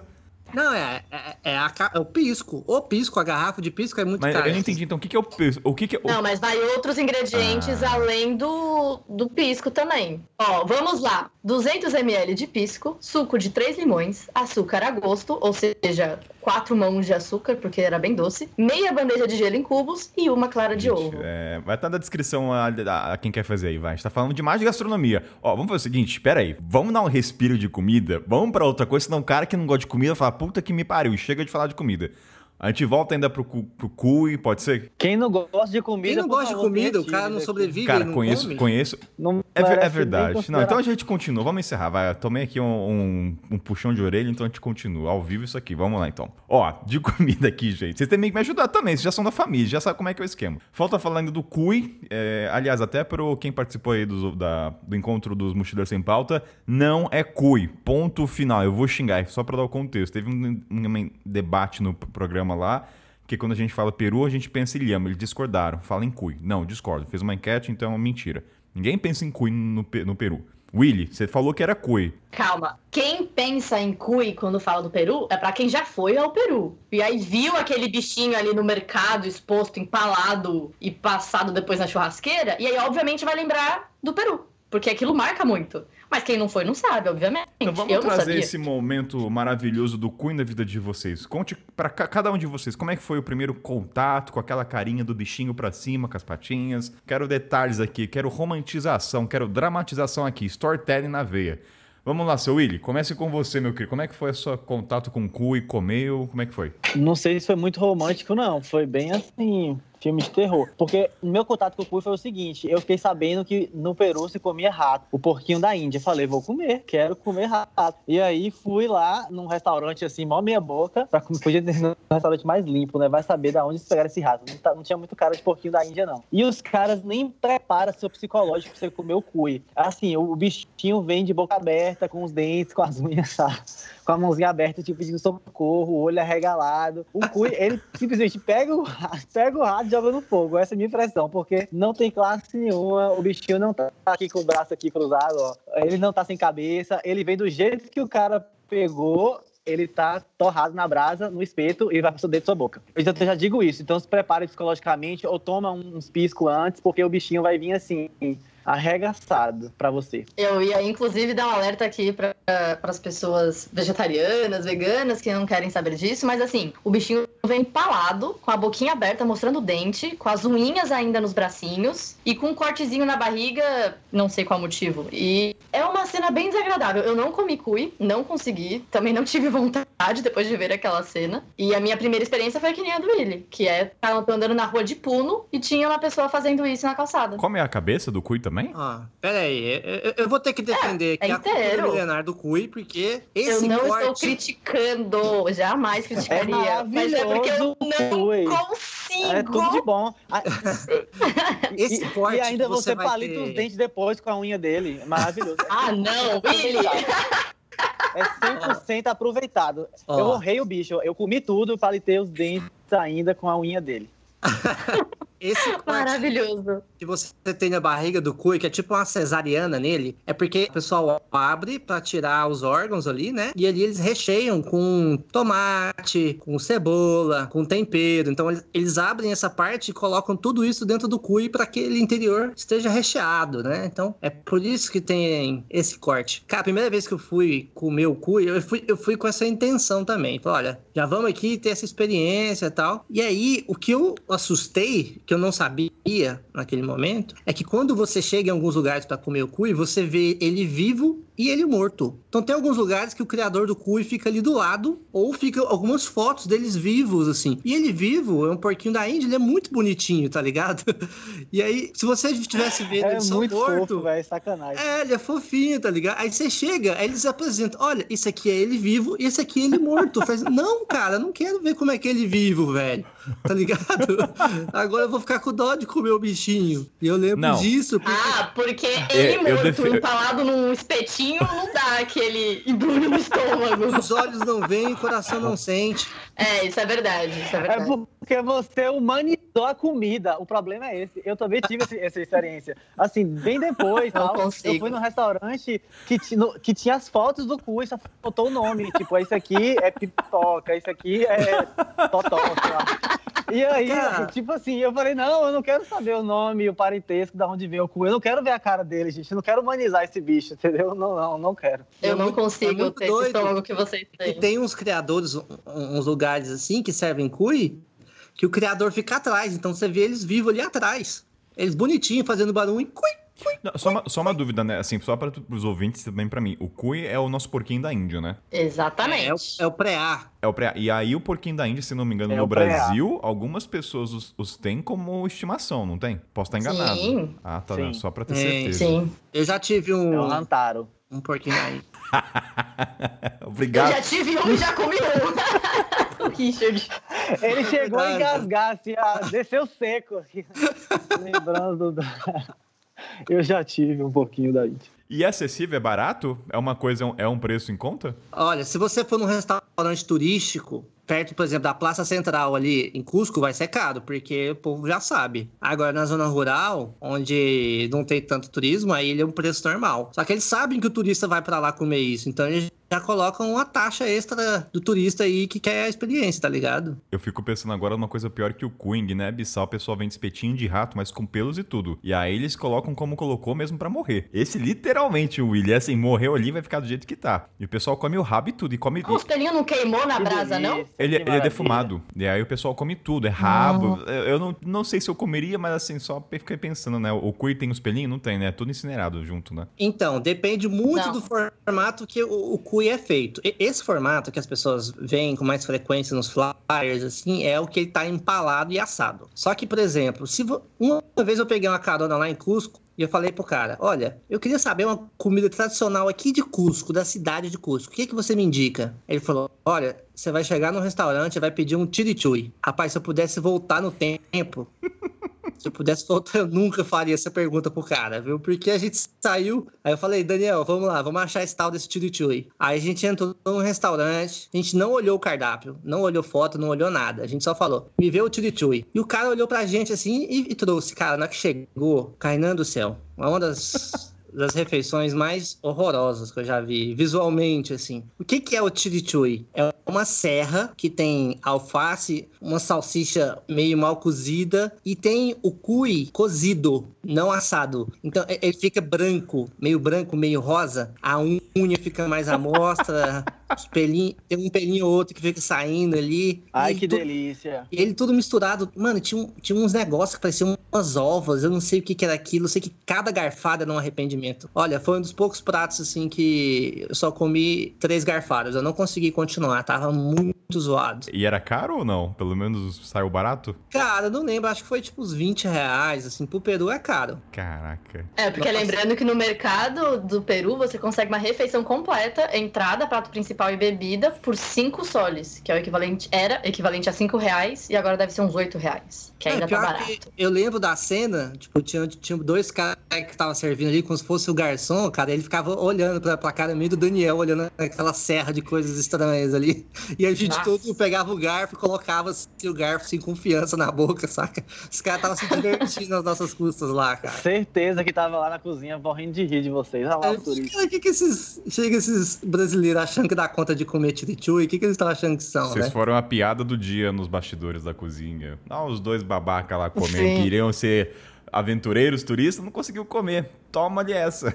Não, é, é, é a é o pisco. O pisco, a garrafa de pisco é muito Mas cara. eu não entendi, então, o que, que é o pisco? O que, que é o... Não, mas vai outros ingredientes Ah. além do, do pisco também. Ó, vamos lá. 200 ml de pisco, suco de 3 limões, açúcar a gosto, ou seja, 4 mãos de açúcar, porque era bem doce, meia bandeja de gelo em cubos e uma clara de Gente, ovo. é, vai estar na descrição a, a- a quem quer fazer aí, vai. A gente tá falando de mais de gastronomia. Ó, vamos fazer o seguinte, espera aí. Vamos dar um respiro de comida? Vamos pra outra coisa, senão o cara que não gosta de comida fala, puta que me pariu, chega de falar de comida. A gente volta ainda pro, pro cui, pode ser? Quem não gosta de comida. Quem não gosta de comida, o cara não sobrevive, Cara, não conheço, come. conheço. Não É, é verdade. Não, então a gente continua. Vamos encerrar. Vai, tomei aqui um, um- um puxão de orelha, então a gente continua. Ao vivo isso aqui. Vamos lá, então. Ó, de comida aqui, gente. Vocês têm que me ajudar também. Vocês já são da família, já sabem como é que é o esquema. Falta falar ainda do CUI. é, aliás, até para quem participou aí do, da- do encontro dos Mochileiros Sem Pauta, não é CUI. Ponto final. Eu vou xingar, só para dar o contexto. Teve um, um debate no programa lá. Porque quando a gente fala Peru, a gente pensa em Lhama. Eles discordaram. Fala em Cui. Não, discordo. Fez uma enquete, então é mentira. Ninguém pensa em Cui no, no Peru. Willy, você falou que era Cui. Calma. Quem pensa em cuy quando fala do Peru é pra quem já foi ao Peru. E aí viu aquele bichinho ali no mercado exposto, empalado e passado depois na churrasqueira. E aí, obviamente, vai lembrar do Peru. Porque aquilo marca muito. Mas quem não foi não sabe, obviamente. Então vamos Eu trazer esse momento maravilhoso do Cui na vida de vocês. Conte pra ca- cada um de vocês como é que foi o primeiro contato com aquela carinha do bichinho pra cima, com as patinhas. Quero detalhes aqui, quero romantização, quero dramatização aqui, storytelling na veia. Vamos lá, seu Willy, comece com você, meu querido. Como é que foi o seu contato com o Cui? Comeu? Como é que foi? Não sei se foi muito romântico, não. Foi bem assim. Filme de terror. Porque o meu contato com o cuy foi o seguinte: eu fiquei sabendo que no Peru se comia rato, o porquinho da Índia. Falei, vou comer, quero comer rato. E aí fui lá num restaurante assim, mó meia boca, pra comer. Podia ter um restaurante mais limpo, né? Vai saber de onde eles pegaram esse rato. Não, tá, não tinha muito cara de porquinho da Índia, não. E os caras nem preparam seu psicológico pra você comer o cuy. Assim, o bichinho vem de boca aberta, com os dentes, com as unhas, sabe? Com a mãozinha aberta, tipo, pedindo socorro, o olho arregalado. O cuy, ele simplesmente pega o, pega o rato e joga no fogo. Essa é a minha impressão, porque não tem classe nenhuma, o bichinho não tá aqui com o braço aqui cruzado, ó. Ele não tá sem cabeça, ele vem do jeito que o cara pegou ele tá torrado na brasa, no espeto, e vai pra dentro da sua boca. Eu já, eu já digo isso, então se prepare psicologicamente ou toma uns pisco antes, porque o bichinho vai vir assim, arregaçado para você. Eu ia, inclusive, dar um alerta aqui para as pessoas vegetarianas, veganas, que não querem saber disso, mas assim, o bichinho vem empalado, com a boquinha aberta, mostrando o dente, com as unhinhas ainda nos bracinhos e com um cortezinho na barriga, não sei qual motivo. E é uma cena bem desagradável. Eu não comi cui, não consegui, também não tive vontade depois de ver aquela cena. E a minha primeira experiência foi que nem a do Willy, que é, tava andando na rua de Puno e tinha uma pessoa fazendo isso na calçada. Come a cabeça do cui também? Ah, pera aí. Eu, eu vou ter que defender é, que é a milenar do Cui, porque esse Eu não corte... estou criticando, jamais criticaria. É mas é porque eu não Cui. consigo. É tudo de bom. esse e, corte e ainda você, vai palita ter... os dentes depois com a unha dele. Maravilhoso. ah, não, Willy! É 100% aproveitado. Oh. Eu honrei o bicho. Eu comi tudo, palitei os dentes ainda com a unha dele. Esse corte Maravilhoso. que você tem na barriga do cui, que é tipo uma cesariana nele, é porque o pessoal abre para tirar os órgãos ali, né? E ali eles recheiam com tomate, com cebola, com tempero. Então eles, abrem essa parte e colocam tudo isso dentro do cui para que aquele interior esteja recheado, né? Então é por isso que tem esse corte. Cara, a primeira vez que eu fui comer o cui, eu fui, eu fui com essa intenção também. Falei, olha, já vamos aqui ter essa experiência e tal. E aí, o que eu assustei, que eu não sabia naquele momento, é que quando você chega em alguns lugares para comer o cuy, você vê ele vivo e ele morto. Então tem alguns lugares que o criador do cuy fica ali do lado, ou fica algumas fotos deles vivos, assim. E ele vivo, é um porquinho da Índia, ele é muito bonitinho, tá ligado? E aí, se você tivesse vendo é ele só muito morto... fofo, velho, sacanagem. É, ele é fofinho, tá ligado? Aí você chega, aí eles apresentam, olha, esse aqui é ele vivo e esse aqui é ele morto. Faz, não, cara, não quero ver como é que é ele vivo, velho. Tá ligado? Agora eu vou ficar com dó de comer o bichinho. E eu lembro Não. disso. Porque... Ah, porque ele eu morto, defe- empalado num espetinho, não dá aquele embrulho no estômago. Os olhos não veem, o coração não sente. É, isso é verdade, isso é É verdade. porque você humanizou a comida. O problema é esse. Eu também tive esse- essa experiência. Assim, bem depois, Não tal, consigo. eu fui num restaurante que, que tinha as fotos do cu e só faltou o nome. Tipo, esse aqui é pipoca, esse aqui é totó, sei lá. E aí, Cara. tipo assim, eu falei, não, eu não quero saber o nome, o parentesco, da onde vem o cu. Eu não quero ver a cara dele, gente. Eu não quero humanizar esse bicho, entendeu? Não, não, não quero. Eu É não é consigo ter esse doido. estômago que vocês E têm. tem uns criadores, uns lugares assim, que servem cui, que o criador fica atrás. Então você vê eles vivos ali atrás. Eles bonitinhos, fazendo barulho. Cui. Não, só, uma, só uma dúvida, né? Assim, só para os ouvintes e também pra mim. O cuy é o nosso porquinho da Índia, né? Exatamente. É, o, é o pré-A. É o pré... E aí o porquinho da Índia, se não me engano, É no pré-A. Brasil, algumas pessoas os, os têm como estimação, não tem? Posso estar enganado. Sim. Ah, tá. Sim. Só pra ter Sim, certeza. Sim. Eu já tive É um, o Rantaro. um porquinho aí. Eu Obrigado. já tive um e já comi um. o Richard. Ele chegou a engasgar, assim, ah, desceu seco. Assim, lembrando. Do... Eu já tive um pouquinho da Índia. E é acessível? É barato? É uma coisa, é um preço em conta? Olha, se você for num restaurante turístico, perto, por exemplo, da Praça Central ali em Cusco, vai ser caro, porque o povo já sabe. Agora, na zona rural, onde não tem tanto turismo, aí ele é um preço normal. Só que eles sabem que o turista vai pra lá comer isso, então eles já colocam uma taxa extra do turista aí que quer a experiência, tá ligado? Eu fico pensando agora numa coisa pior que o Queen, né? Bissau, o pessoal vende espetinho de rato, mas com pelos e tudo. E aí eles colocam como colocou mesmo pra morrer. Esse literalmente, o Willy, assim, morreu ali vai ficar do jeito que tá. E o pessoal come o rabo e tudo. E come. O espelhinho não queimou na Que brasa, não? Ele, ele é maravilha. defumado. E aí o pessoal come tudo, é rabo. Eu, eu não, não sei se eu comeria, mas assim, só fiquei pensando, né? O cuy tem os pelinhos? Não tem, né? Tudo incinerado junto, né? Então, depende muito Não. do formato que o, o cuy é feito. E- Esse formato que as pessoas veem com mais frequência nos flyers, assim, é o que ele tá empalado e assado. Só que, por exemplo, se vo- uma vez eu peguei uma carona lá em Cusco e eu falei pro cara, olha, eu queria saber uma comida tradicional aqui de Cusco, da cidade de Cusco. O que, que você me indica? Ele falou, olha, você vai chegar no restaurante e vai pedir um chirichui. Rapaz, se eu pudesse voltar no tempo, se eu pudesse voltar, eu nunca faria essa pergunta pro cara, viu? Porque a gente saiu. Aí eu falei, Daniel, vamos lá, vamos achar esse tal desse chirichui. Aí a gente entrou num restaurante, a gente não olhou o cardápio, não olhou foto, não olhou nada. A gente só falou, me vê o chirichui. E o cara olhou pra gente assim e, e trouxe. Cara, na que chegou, Kainan do céu, uma das. Das refeições mais horrorosas que eu já vi, visualmente, assim. O que, que é o chirichui? É uma serra que tem alface, uma salsicha meio mal cozida e tem o cuy cozido, não assado. Então ele fica branco, meio branco, meio rosa. A unha fica mais à mostra, os pelinhos, tem um pelinho ou outro que fica saindo ali. Ai, que tu- delícia. e ele tudo misturado. Mano, tinha, tinha uns negócios que pareciam umas ovas. Eu não sei o que, que era aquilo. Eu sei que cada garfada era um arrependimento. Olha, foi um dos poucos pratos, assim, que eu só comi três garfadas. Eu não consegui continuar. Tava muito zoado. E era caro ou não? Pelo menos saiu barato? Cara, eu não lembro. Acho que foi tipo uns 20 reais. Assim, pro Peru é caro. Caraca. É, porque Nossa. lembrando que no mercado do Peru você consegue uma refeição completa, entrada, prato principal e bebida, por 5 soles, que é o equivalente, era equivalente a 5 reais e agora deve ser uns 8 reais, que ainda É, tá barato. que eu lembro da cena, tipo, tinha, tinha dois caras que estavam servindo ali, como se fosse o garçom, cara, ele ficava olhando pra, pra cara meio do Daniel, olhando aquela serra de coisas estranhas ali. E a gente Nossa. todo pegava o garfo e colocava assim, o garfo sem confiança na boca, saca? Os caras estavam se divertindo nas nossas custas lá, cara. Certeza que tava lá na cozinha morrendo de rir de vocês. Olha lá Aí, o que que esses. Chega esses brasileiros achando que dá conta de comer chirichui? O que que eles estão achando que são, Vocês né? foram a piada do dia nos bastidores da cozinha. Ah, os dois babaca lá comendo, Sim. que iriam ser aventureiros, turistas, não conseguiu comer. Toma-lhe essa.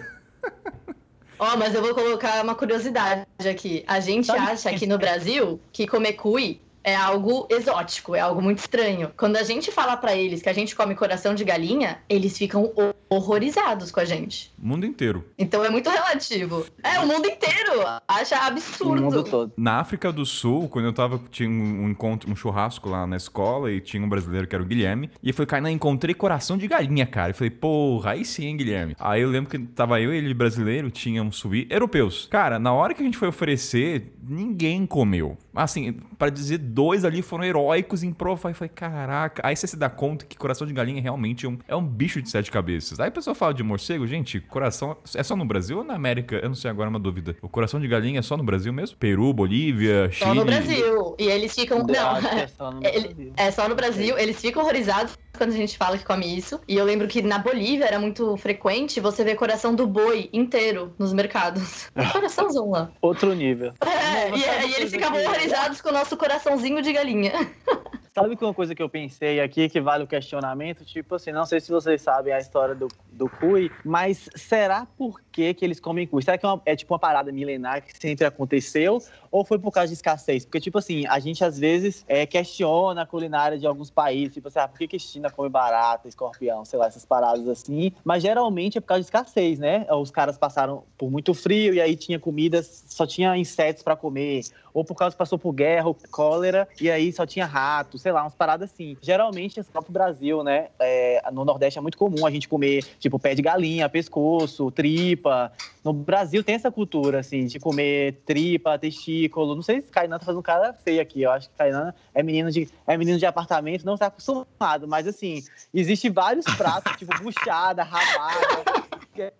Ó, mas eu vou colocar uma curiosidade aqui. A gente Sabe- acha aqui no Brasil que comer cuy é algo exótico, é algo muito estranho. Quando a gente fala pra eles que a gente come coração de galinha, eles ficam horrorizados com a gente. O mundo inteiro. Então é muito relativo. É, o mundo inteiro acha O absurdo. mundo todo. Na África do Sul, quando eu tava, tinha um encontro, um churrasco lá na escola e tinha um brasileiro que era o Guilherme. E foi, Kainan, encontrei coração de galinha, cara. Eu falei, porra, aí sim, hein, Guilherme. Aí eu lembro que tava eu e ele brasileiro, tinha um suí europeus. Cara, na hora que a gente foi oferecer, ninguém comeu. Assim, pra dizer, dois ali foram heróicos em prova. Aí falei, caraca. Aí você se dá conta que coração de galinha realmente é um, é um bicho de sete cabeças. Aí a pessoa fala de morcego, gente, coração é só no Brasil ou na América? Eu não sei agora, é uma dúvida. O coração de galinha é só no Brasil mesmo? Peru, Bolívia, Chile. Só no Brasil. E eles ficam. Eu Não, que é só no Brasil. É só no Brasil, eles ficam horrorizados quando a gente fala que come isso. E eu lembro que na Bolívia era muito frequente você ver coração do boi inteiro nos mercados. Coraçãozão lá. Outro nível. É, Não, e uma eles ficavam que- horrorizados com o nosso coraçãozinho de galinha. Sabe que uma coisa que eu pensei aqui que vale o questionamento? Tipo assim, não sei se vocês sabem a história do, do cuy, mas será por que, que eles comem cuy? Será que é, uma- é tipo uma parada milenar que sempre aconteceu? Ou foi por causa de escassez? Porque, tipo assim, a gente às vezes é, questiona a culinária de alguns países, tipo assim, ah, por que, que China come barata, escorpião, sei lá, essas paradas assim. Mas geralmente é por causa de escassez, né? Os caras passaram por muito frio e aí tinha comidas, só tinha insetos pra comer ou por causa que passou por guerra ou cólera, e aí só tinha rato, sei lá, umas paradas assim. Geralmente, só pro Brasil, né? é, no Nordeste é muito comum a gente comer, tipo, pé de galinha, pescoço, tripa. No Brasil tem essa cultura, assim, de comer tripa, testículo. Não sei se Kainan tá fazendo um cara feio aqui. Eu acho que Kainan é menino de, é menino de apartamento, não tá acostumado. Mas, assim, existe vários pratos, tipo, buchada, rabada,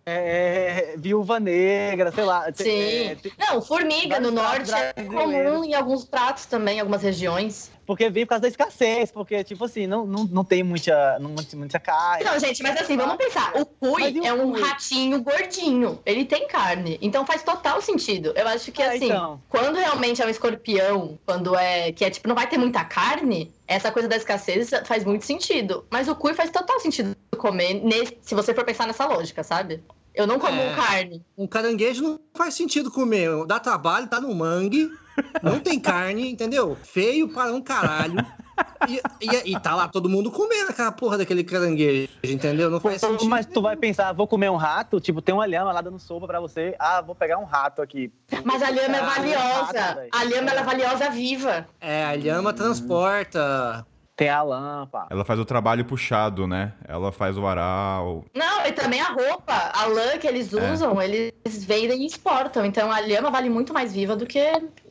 é, viúva negra, sei lá. Sim. é, Não, formiga no norte é comum em alguns pratos também, em algumas regiões. Porque vem por causa da escassez, porque, tipo assim, não, não, não tem muita, não, muita, muita carne. Não, gente, mas assim, vamos pensar. O o é um ratinho gordinho. Ele tem carne. Então faz total sentido. Eu acho que Ah, assim, então. quando realmente é um escorpião, quando é. que é tipo, não vai ter muita carne, essa coisa da escassez faz muito sentido. Mas o cuy faz total sentido comer, nesse- se você for pensar nessa lógica, sabe? Eu não como É. carne. Um caranguejo não faz sentido comer. Dá trabalho, tá no mangue. Não tem carne, entendeu? Feio para um caralho. E, e, e, tá lá todo mundo comendo aquela porra daquele caranguejo, entendeu? Não faz sentido. Mas tu vai pensar, vou comer um rato? Tipo, tem uma lhama lá dando sopa pra você. Ah, vou pegar um rato aqui. Mas a lhama é valiosa. Um rato, a lhama é valiosa viva. É, a lhama transporta tem a lã, pá. Ela faz o trabalho puxado, né? Ela faz o varal. Não, e também a roupa. A lã que eles é. usam, é. eles vendem e exportam. Então a lhama vale muito mais viva do que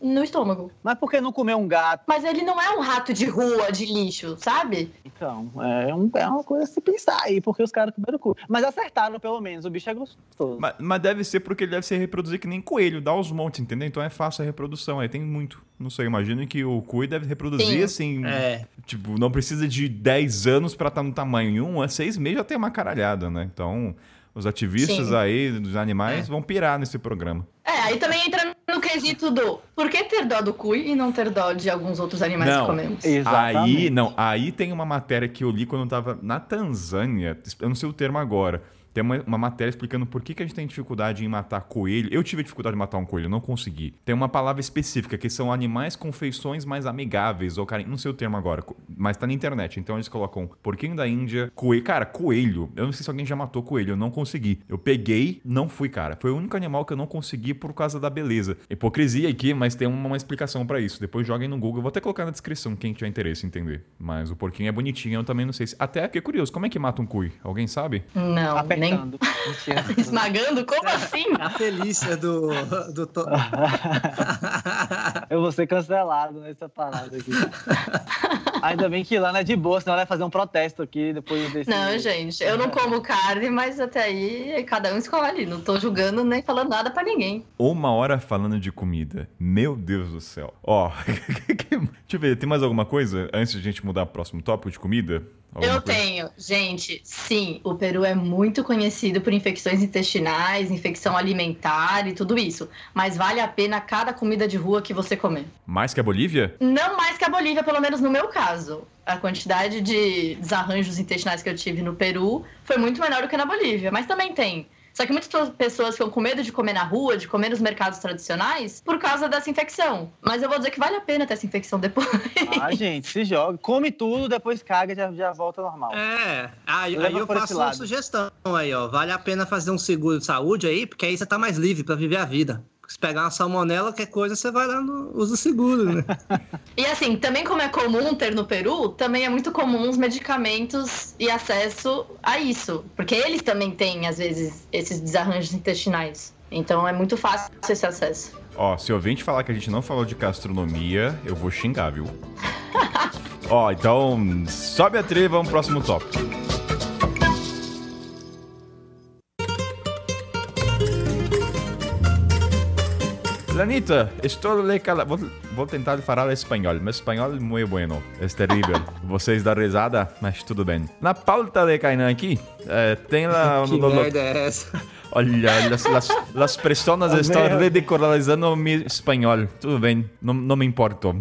no estômago. Mas por que não comer um gato? Mas ele não é um rato de rua, de lixo, sabe? Então, é, um, é uma coisa a se pensar aí, porque os caras comeram o cu. Mas acertaram, pelo menos. O bicho é gostoso. Mas, mas deve ser porque ele deve se reproduzir que nem coelho, dá os montes, entendeu? Então é fácil a reprodução. Aí tem muito. Não sei, imagino que o cu deve reproduzir Sim. assim. É. Tipo, não precisa de 10 anos para estar tá no tamanho. Em um a seis meses já tem uma caralhada, né? Então, os ativistas Sim. aí dos animais é. vão pirar nesse programa. É, aí também entra no quesito do por que ter dó do cu e não ter dó de alguns outros animais não, que comemos? Exatamente. Aí, não, aí tem uma matéria que eu li quando eu tava na Tanzânia, eu não sei o termo agora, tem uma, uma, matéria explicando por que, que a gente tem dificuldade em matar coelho. Eu tive dificuldade de matar um coelho, não consegui. Tem uma palavra específica que são animais com feições mais amigáveis, ou cara, não sei o termo agora, mas tá na internet. Então eles colocam porquinho da Índia, coelho. Cara, coelho. Eu não sei se alguém já matou coelho, eu não consegui. Eu peguei, não fui, cara. Foi o único animal que eu não consegui por causa da beleza. Hipocrisia aqui, mas tem uma, uma explicação para isso. Depois joguem no Google. Eu vou até colocar na descrição quem tiver interesse em entender. Mas o porquinho é bonitinho, eu também não sei se. Até fiquei curioso, como é que mata um cuy? Alguém sabe? Não, Esmagando. Esmagando? Como assim? A felícia do. do to... Eu vou ser cancelado nessa parada aqui. Ainda bem que lá não é de boa, senão vai fazer um protesto aqui depois desse. Não, gente, eu não como carne, mas até aí cada um escolhe. Não tô julgando nem falando nada para ninguém. Uma hora falando de comida. Meu Deus do céu. Ó, deixa eu ver, tem mais alguma coisa antes de a gente mudar pro próximo tópico de comida? Eu tenho. Gente, sim, o Peru é muito conhecido por infecções intestinais, infecção alimentar e tudo isso. Mas vale a pena cada comida de rua que você comer. Mais que a Bolívia? Não mais que a Bolívia, pelo menos no meu caso. A quantidade de desarranjos intestinais que eu tive no Peru foi muito menor do que na Bolívia. Mas também tem só que muitas pessoas ficam com medo de comer na rua, de comer nos mercados tradicionais, por causa dessa infecção. Mas eu vou dizer que vale a pena ter essa infecção depois. Ah, gente, se joga. Come tudo, depois caga já já volta normal. É, aí, aí eu faço uma sugestão aí, ó. Vale a pena fazer um seguro de saúde aí, porque aí você tá mais livre para viver a vida se pegar uma salmonela, qualquer coisa, você vai lá no uso seguro, né? e assim, também como é comum ter no Peru, também é muito comum os medicamentos e acesso a isso. Porque eles também têm, às vezes, esses desarranjos intestinais. Então é muito fácil esse acesso. Ó, se o ouvinte falar que a gente não falou de gastronomia, eu vou xingar, viu? Ó, então sobe a trilha e vamos pro próximo tópico. Lanita, estou le cala... Vou, vou, tentar falar espanhol. Meu espanhol é muito bueno. É terrível. Vocês dão risada, mas tudo bem. Na pauta de Kainan aqui, eh, tem lá... que lo, merda é essa? Olha, as, as, as pessoas estão ridiculizando meu espanhol. Tudo bem, não, não me importo.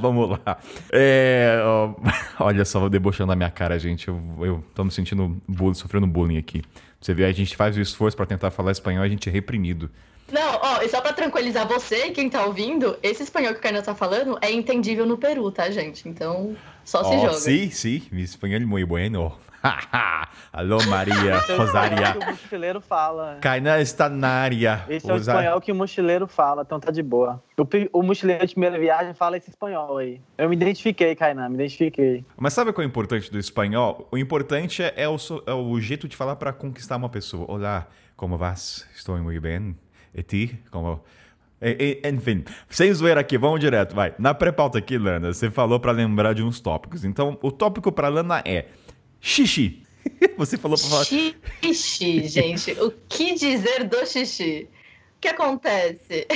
Vamos lá. É, ó, olha só, debochando a minha cara, gente. Eu, eu tô me sentindo bullying, sofrendo bullying aqui. Você vê, a gente faz o esforço para tentar falar espanhol e a gente é reprimido. Não, ó, e só pra tranquilizar você e quem tá ouvindo, esse espanhol que o Kainan tá falando é entendível no Peru, tá, gente? Então, só se oh, joga. Sim, sim, mi espanhol é muito bueno. Alô, Maria Rosária. que o mochileiro fala. Kainan está na área. Esse é o espanhol que o mochileiro fala, então tá de boa. O, o mochileiro de primeira viagem fala esse espanhol aí. Eu me identifiquei, Kainan, me identifiquei. Mas sabe qual é o importante do espanhol? O importante é, é, o, é o jeito de falar para conquistar uma pessoa. Olá, como vas? Estou muito bem. E ti? Como... E, e, enfim, sem zoeira aqui, vamos direto, vai. Na pré-pauta aqui, Lana, você falou para lembrar de uns tópicos. Então, o tópico para Lana é xixi. Você falou para falar. Xixi, gente. O que dizer do xixi? O que acontece?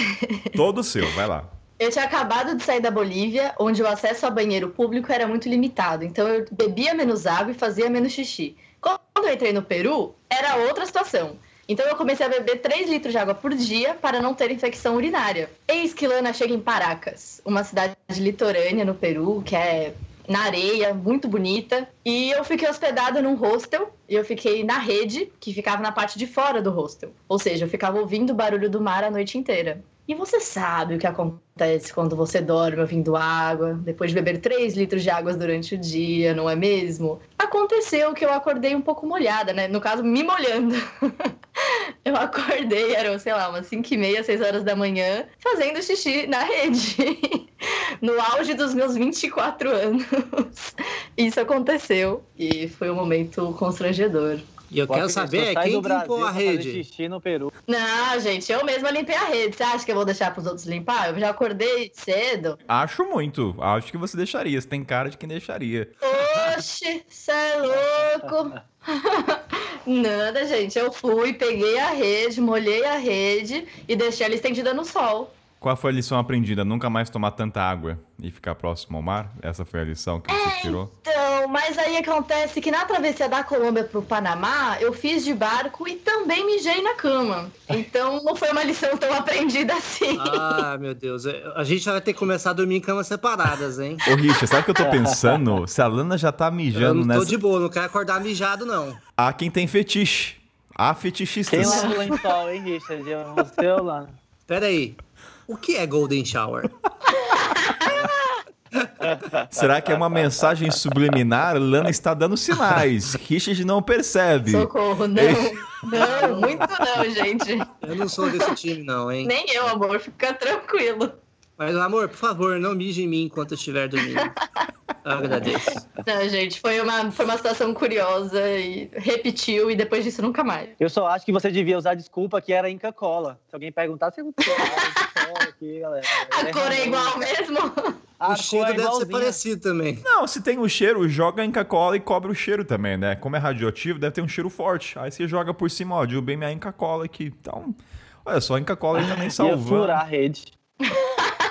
Todo seu, vai lá. Eu tinha acabado de sair da Bolívia, onde o acesso ao banheiro público era muito limitado. Então eu bebia menos água e fazia menos xixi. Quando eu entrei no Peru, era outra situação. Então eu comecei a beber 3 litros de água por dia para não ter infecção urinária. Eis que Lana chega em Paracas, uma cidade litorânea no Peru, que é na areia, muito bonita. E eu fiquei hospedada num hostel e eu fiquei na rede, que ficava na parte de fora do hostel. Ou seja, eu ficava ouvindo o barulho do mar a noite inteira. E você sabe o que acontece quando você dorme ouvindo água, depois de beber 3 litros de água durante o dia, não é mesmo? Aconteceu que eu acordei um pouco molhada, né? No caso, me molhando. eu acordei, eram, sei lá, umas 5 e meia, 6 horas da manhã, fazendo xixi na rede. no auge dos meus 24 anos. Isso aconteceu e foi um momento constrangedor. E eu quero saber quem limpou a rede. xixi no Peru. Não, gente, eu mesma limpei a rede. Você acha que eu vou deixar pros outros limpar? Eu já acordei cedo. Acho muito. Acho que você deixaria. Você tem cara de quem deixaria. Oxe, você é louco. Nada, gente. Eu fui, peguei a rede, molhei a rede e deixei ela estendida no sol. Qual foi a lição aprendida? Nunca mais tomar tanta água e ficar próximo ao mar? Essa foi a lição que você é, tirou? Então, mas aí acontece que na travessia da Colômbia para o Panamá, eu fiz de barco e também mijei na cama. Então não foi uma lição tão aprendida assim. Ah, meu Deus. A gente vai ter que começar a dormir em camas separadas, hein? Ô, Richard, sabe o que eu tô pensando? Se a Lana já tá mijando eu não nessa... tô de boa, não quero acordar mijado, não. Há quem tem fetiche. Há fetichistas. Quem lava o lençol, hein, Richard? Você ou Lana? Pera aí. O que é Golden Shower? Será que é uma mensagem subliminar? Lana está dando sinais. Richard não percebe. Socorro, não. Não, muito não, gente. Eu não sou desse time, não, hein? Nem eu, amor. Fica tranquilo. Mas, amor, por favor, não mije em mim enquanto eu estiver dormindo. Eu agradeço. Não, gente, foi uma, foi uma situação curiosa e repetiu e depois disso nunca mais. Eu só acho que você devia usar a desculpa que era Inca Cola. Se alguém perguntar, você não aqui, galera. A cor é igual mesmo? A o cheiro é deve ser parecido também. Não, se tem o cheiro, joga Inca Cola e cobre o cheiro também, né? Como é radioativo, deve ter um cheiro forte. Aí você joga por cima, ó, derrubei minha Inca Cola aqui. Então, olha só, a Inca Cola também salvando. Ia furar a rede.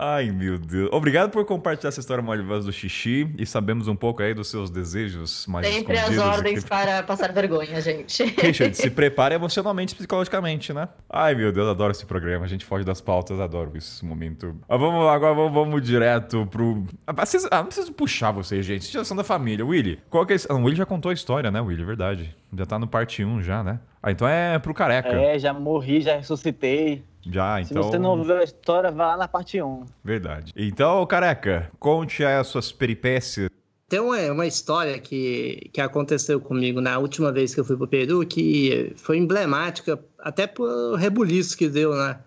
Ai, meu Deus. Obrigado por compartilhar essa história maravilhosa do xixi e sabemos um pouco aí dos seus desejos mais Sempre as ordens aqui. para passar vergonha, gente. Richard, se prepare emocionalmente e psicologicamente, né? Ai, meu Deus, adoro esse programa. A gente foge das pautas, adoro esse momento. Ah, vamos lá, agora vamos, vamos direto pro... Ah, vocês, ah, não preciso puxar vocês, gente. Vocês já são da família. Willy, qual que é esse... Ah, o Willy já contou a história, né, Willy? Verdade. Já tá no parte 1 já, né? Ah, então é pro careca. É, já morri, já ressuscitei. Já, então. Se você não ouviu a história, vá lá na parte 1. Verdade. Então, careca, conte as suas peripécias. Tem uma, uma história que, que aconteceu comigo na última vez que eu fui pro Peru, que foi emblemática, até por rebuliço que deu na,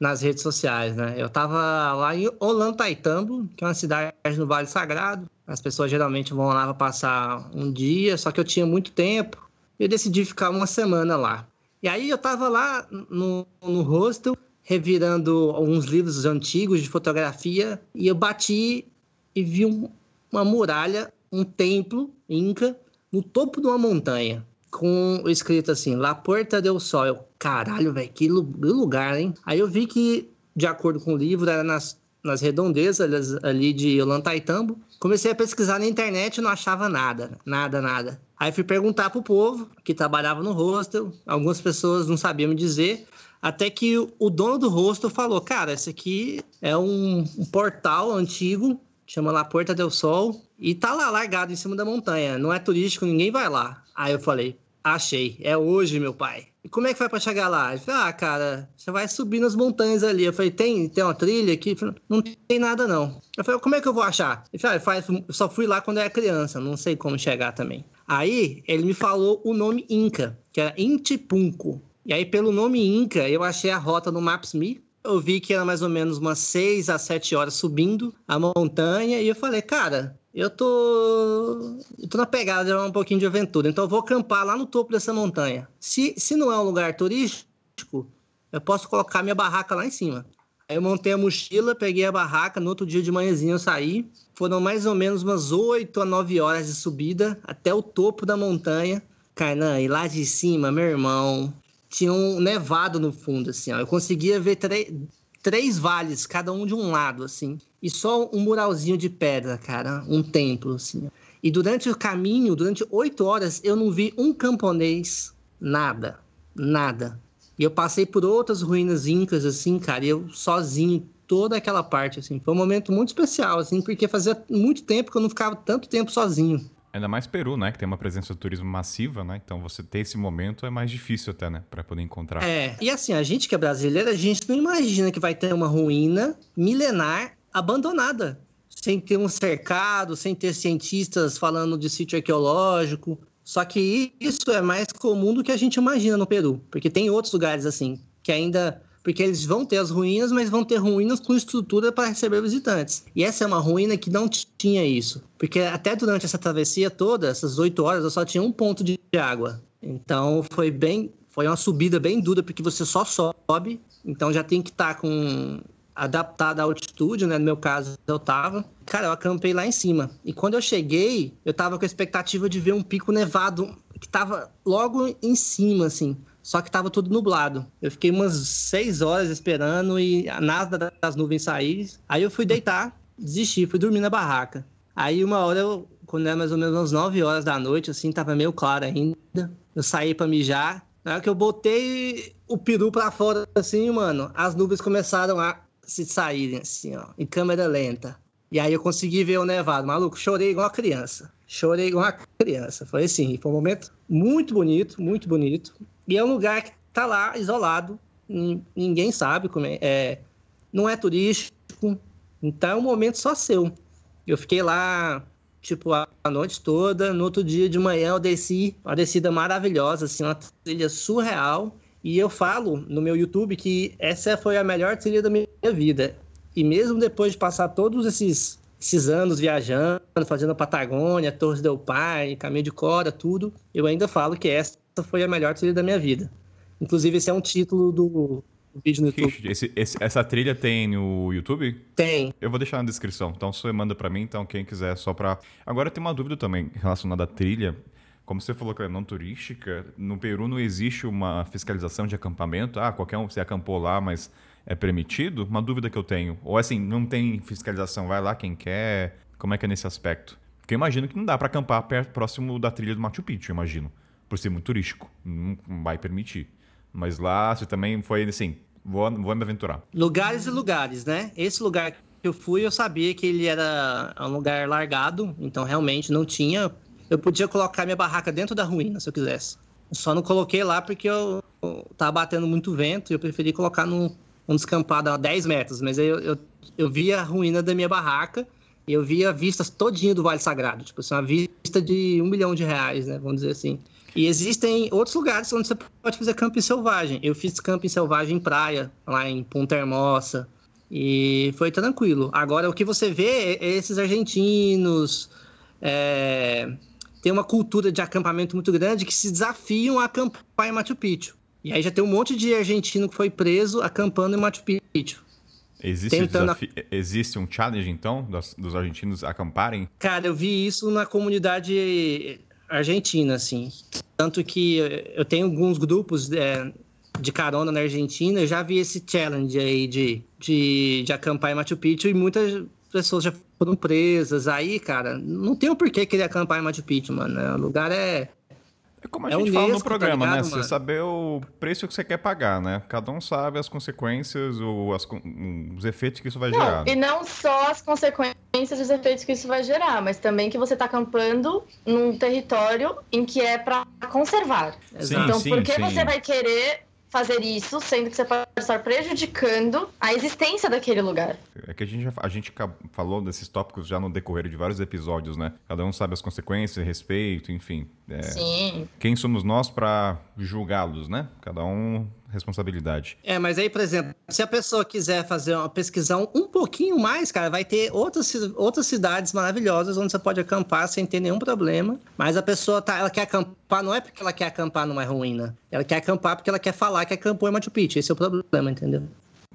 nas redes sociais, né? Eu tava lá em Olantaytambo, que é uma cidade no Vale Sagrado. As pessoas geralmente vão lá para passar um dia, só que eu tinha muito tempo. Eu decidi ficar uma semana lá. E aí eu tava lá no, no hostel, revirando alguns livros antigos de fotografia, e eu bati e vi um, uma muralha, um templo inca, no topo de uma montanha, com escrito assim, La Porta del Sol. Eu, caralho, velho, que lugar, hein? Aí eu vi que, de acordo com o livro, era nas, nas redondezas ali de Olantaytambo. Comecei a pesquisar na internet e não achava nada, nada, nada. Aí fui perguntar pro povo que trabalhava no hostel, algumas pessoas não sabiam me dizer, até que o dono do hostel falou: Cara, esse aqui é um, um portal antigo, chama La Porta del Sol, e tá lá largado em cima da montanha, não é turístico, ninguém vai lá. Aí eu falei: Achei, é hoje, meu pai. E como é que vai para chegar lá? Ele falou, ah, cara, você vai subir nas montanhas ali. Eu falei, tem, tem uma trilha aqui? Falei, não tem nada, não. Eu falei, como é que eu vou achar? Ele falou, ah, eu só fui lá quando era criança, não sei como chegar também. Aí ele me falou o nome Inca, que era Intipunco. E aí, pelo nome Inca, eu achei a rota no Maps.me. Eu vi que era mais ou menos umas 6 a 7 horas subindo a montanha. E eu falei, cara, eu tô, eu tô na pegada de um pouquinho de aventura. Então eu vou acampar lá no topo dessa montanha. Se, se não é um lugar turístico, eu posso colocar minha barraca lá em cima. Aí eu montei a mochila, peguei a barraca, no outro dia de manhãzinho eu saí. Foram mais ou menos umas 8 a 9 horas de subida até o topo da montanha. Kainan, e lá de cima, meu irmão, tinha um nevado no fundo, assim, ó. Eu conseguia ver três vales, cada um de um lado, assim. E só um muralzinho de pedra, cara. Um templo, assim. E durante o caminho, durante oito horas, eu não vi um camponês, nada. Nada. E eu passei por outras ruínas incas, assim, cara, e eu sozinho, toda aquela parte, assim. Foi um momento muito especial, assim, porque fazia muito tempo que eu não ficava tanto tempo sozinho. Ainda mais Peru, né? Que tem uma presença de turismo massiva, né? Então você ter esse momento é mais difícil até, né? Pra poder encontrar. É, e assim, a gente que é brasileiro, a gente não imagina que vai ter uma ruína milenar abandonada. Sem ter um cercado, sem ter cientistas falando de sítio arqueológico. Só que isso é mais comum do que a gente imagina no Peru. Porque tem outros lugares assim, que ainda porque eles vão ter as ruínas, mas vão ter ruínas com estrutura para receber visitantes. E essa é uma ruína que não tinha isso, porque até durante essa travessia toda, essas oito horas, eu só tinha um ponto de água. Então foi bem, foi uma subida bem dura, porque você só sobe, então já tem que estar tá com adaptado à altitude, né? No meu caso, eu tava. Cara, eu acampei lá em cima. E quando eu cheguei, eu tava com a expectativa de ver um pico nevado que tava logo em cima, assim. Só que tava tudo nublado. Eu fiquei umas seis horas esperando e nada das nuvens sair. Aí eu fui deitar, desisti, fui dormir na barraca. Aí uma hora, eu, quando era mais ou menos umas 9 horas da noite, assim, tava meio claro ainda. Eu saí para mijar. Na hora que eu botei o peru pra fora, assim, mano, as nuvens começaram a se saírem, assim, ó, em câmera lenta. E aí eu consegui ver o nevado. Maluco, chorei igual uma criança. Chorei igual uma criança. Foi assim, foi um momento muito bonito, muito bonito. E é um lugar que tá lá, isolado, ninguém sabe como é, é não é turístico, então é um momento só seu. Eu fiquei lá, tipo, a noite toda, no outro dia de manhã eu desci, uma descida maravilhosa, assim, uma trilha surreal, e eu falo no meu YouTube que essa foi a melhor trilha da minha vida. E mesmo depois de passar todos esses, esses anos viajando, fazendo a Patagônia, Torres del Paine, Caminho de Cora, tudo, eu ainda falo que essa foi a melhor trilha da minha vida. Inclusive, esse é um título do, vídeo no YouTube. Esse, esse, essa trilha tem no YouTube? Tem. Eu vou deixar na descrição. Então você manda para mim, então quem quiser só para. Agora tem uma dúvida também relacionada à trilha. Como você falou que é não turística, no Peru não existe uma fiscalização de acampamento. Ah, qualquer um você acampou lá, mas é permitido? Uma dúvida que eu tenho. Ou assim, não tem fiscalização, vai lá quem quer. Como é que é nesse aspecto? Porque eu imagino que não dá para acampar perto, próximo da trilha do Machu Picchu, eu imagino por ser muito turístico. Não vai permitir. Mas lá você também foi assim, vou, vou me aventurar. Lugares e lugares, né? Esse lugar que eu fui, eu sabia que ele era um lugar largado, então realmente não tinha. Eu podia colocar minha barraca dentro da ruína se eu quisesse. só não coloquei lá porque eu, tava batendo muito vento e eu preferi colocar num, num descampado a 10 metros. Mas aí eu, eu, eu vi a ruína da minha barraca e eu via vistas todinha do Vale Sagrado. Tipo assim, uma vista de um milhão de reais, né? Vamos dizer assim. E existem outros lugares onde você pode fazer camping selvagem. Eu fiz camping selvagem em praia, lá em Punta Hermosa. E foi tranquilo. Agora, o que você vê é esses argentinos. É, tem uma cultura de acampamento muito grande que se desafiam a acampar em Machu Picchu. E aí já tem um monte de argentino que foi preso acampando em Machu Picchu. Existe, tentando... Existe um challenge, então, dos, dos argentinos acamparem? Cara, eu vi isso na comunidade Argentina, assim. Tanto que eu tenho alguns grupos é, de carona na Argentina, eu já vi esse challenge aí de, de, de acampar em Machu Picchu e muitas pessoas já foram presas. Aí, cara, não tem o um porquê querer acampar em Machu Picchu, mano. O lugar é é como a é gente fala no tá programa, tá ligado, né? Mano? Você saber o preço que você quer pagar, né? Cada um sabe as consequências, ou as, os efeitos que isso vai não, gerar. E não só as consequências e os efeitos que isso vai gerar, mas também que você está acampando num território em que é para conservar. Sim, então, sim, por que sim. você vai querer fazer isso, sendo que você pode estar prejudicando a existência daquele lugar. É que a gente, já, a gente falou desses tópicos já no decorrer de vários episódios, né? Cada um sabe as consequências, respeito, enfim. É, Sim. Quem somos nós para julgá-los, né? Cada um responsabilidade. É, mas aí, por exemplo, se a pessoa quiser fazer uma pesquisão um pouquinho mais, cara, vai ter outras, outras cidades maravilhosas onde você pode acampar sem ter nenhum problema. Mas a pessoa tá, ela quer acampar, não é porque ela quer acampar numa ruína. Ela quer acampar porque ela quer falar que acampou em Machu Picchu. Esse é o problema, entendeu?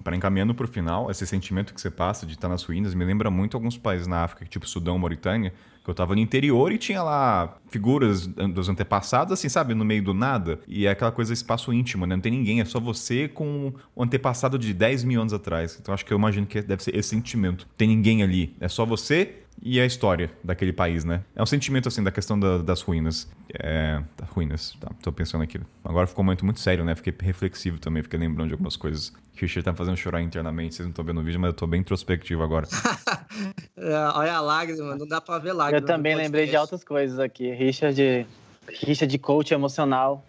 Para encaminhando para o final, esse sentimento que você passa de estar nas ruínas me lembra muito alguns países na África, tipo Sudão, Mauritânia, que eu tava no interior e tinha lá figuras dos antepassados, assim, sabe, no meio do nada. E é aquela coisa espaço íntimo, né? Não tem ninguém, é só você com o antepassado de 10 mil anos atrás. Então acho que eu imagino que deve ser esse sentimento. Tem ninguém ali. É só você e a história daquele país, né? É um sentimento, assim, da questão da, das ruínas. É. Das ruínas, tá? Tô pensando aqui. Agora ficou muito, muito sério, né? Fiquei reflexivo também, fiquei lembrando de algumas coisas que o Richard tá fazendo chorar internamente. Vocês não estão vendo o vídeo, mas eu tô bem introspectivo agora. É, olha a lágrima, não dá pra ver lágrima. Eu também lembrei de altas coisas aqui. Rixa de, rixa de coach emocional.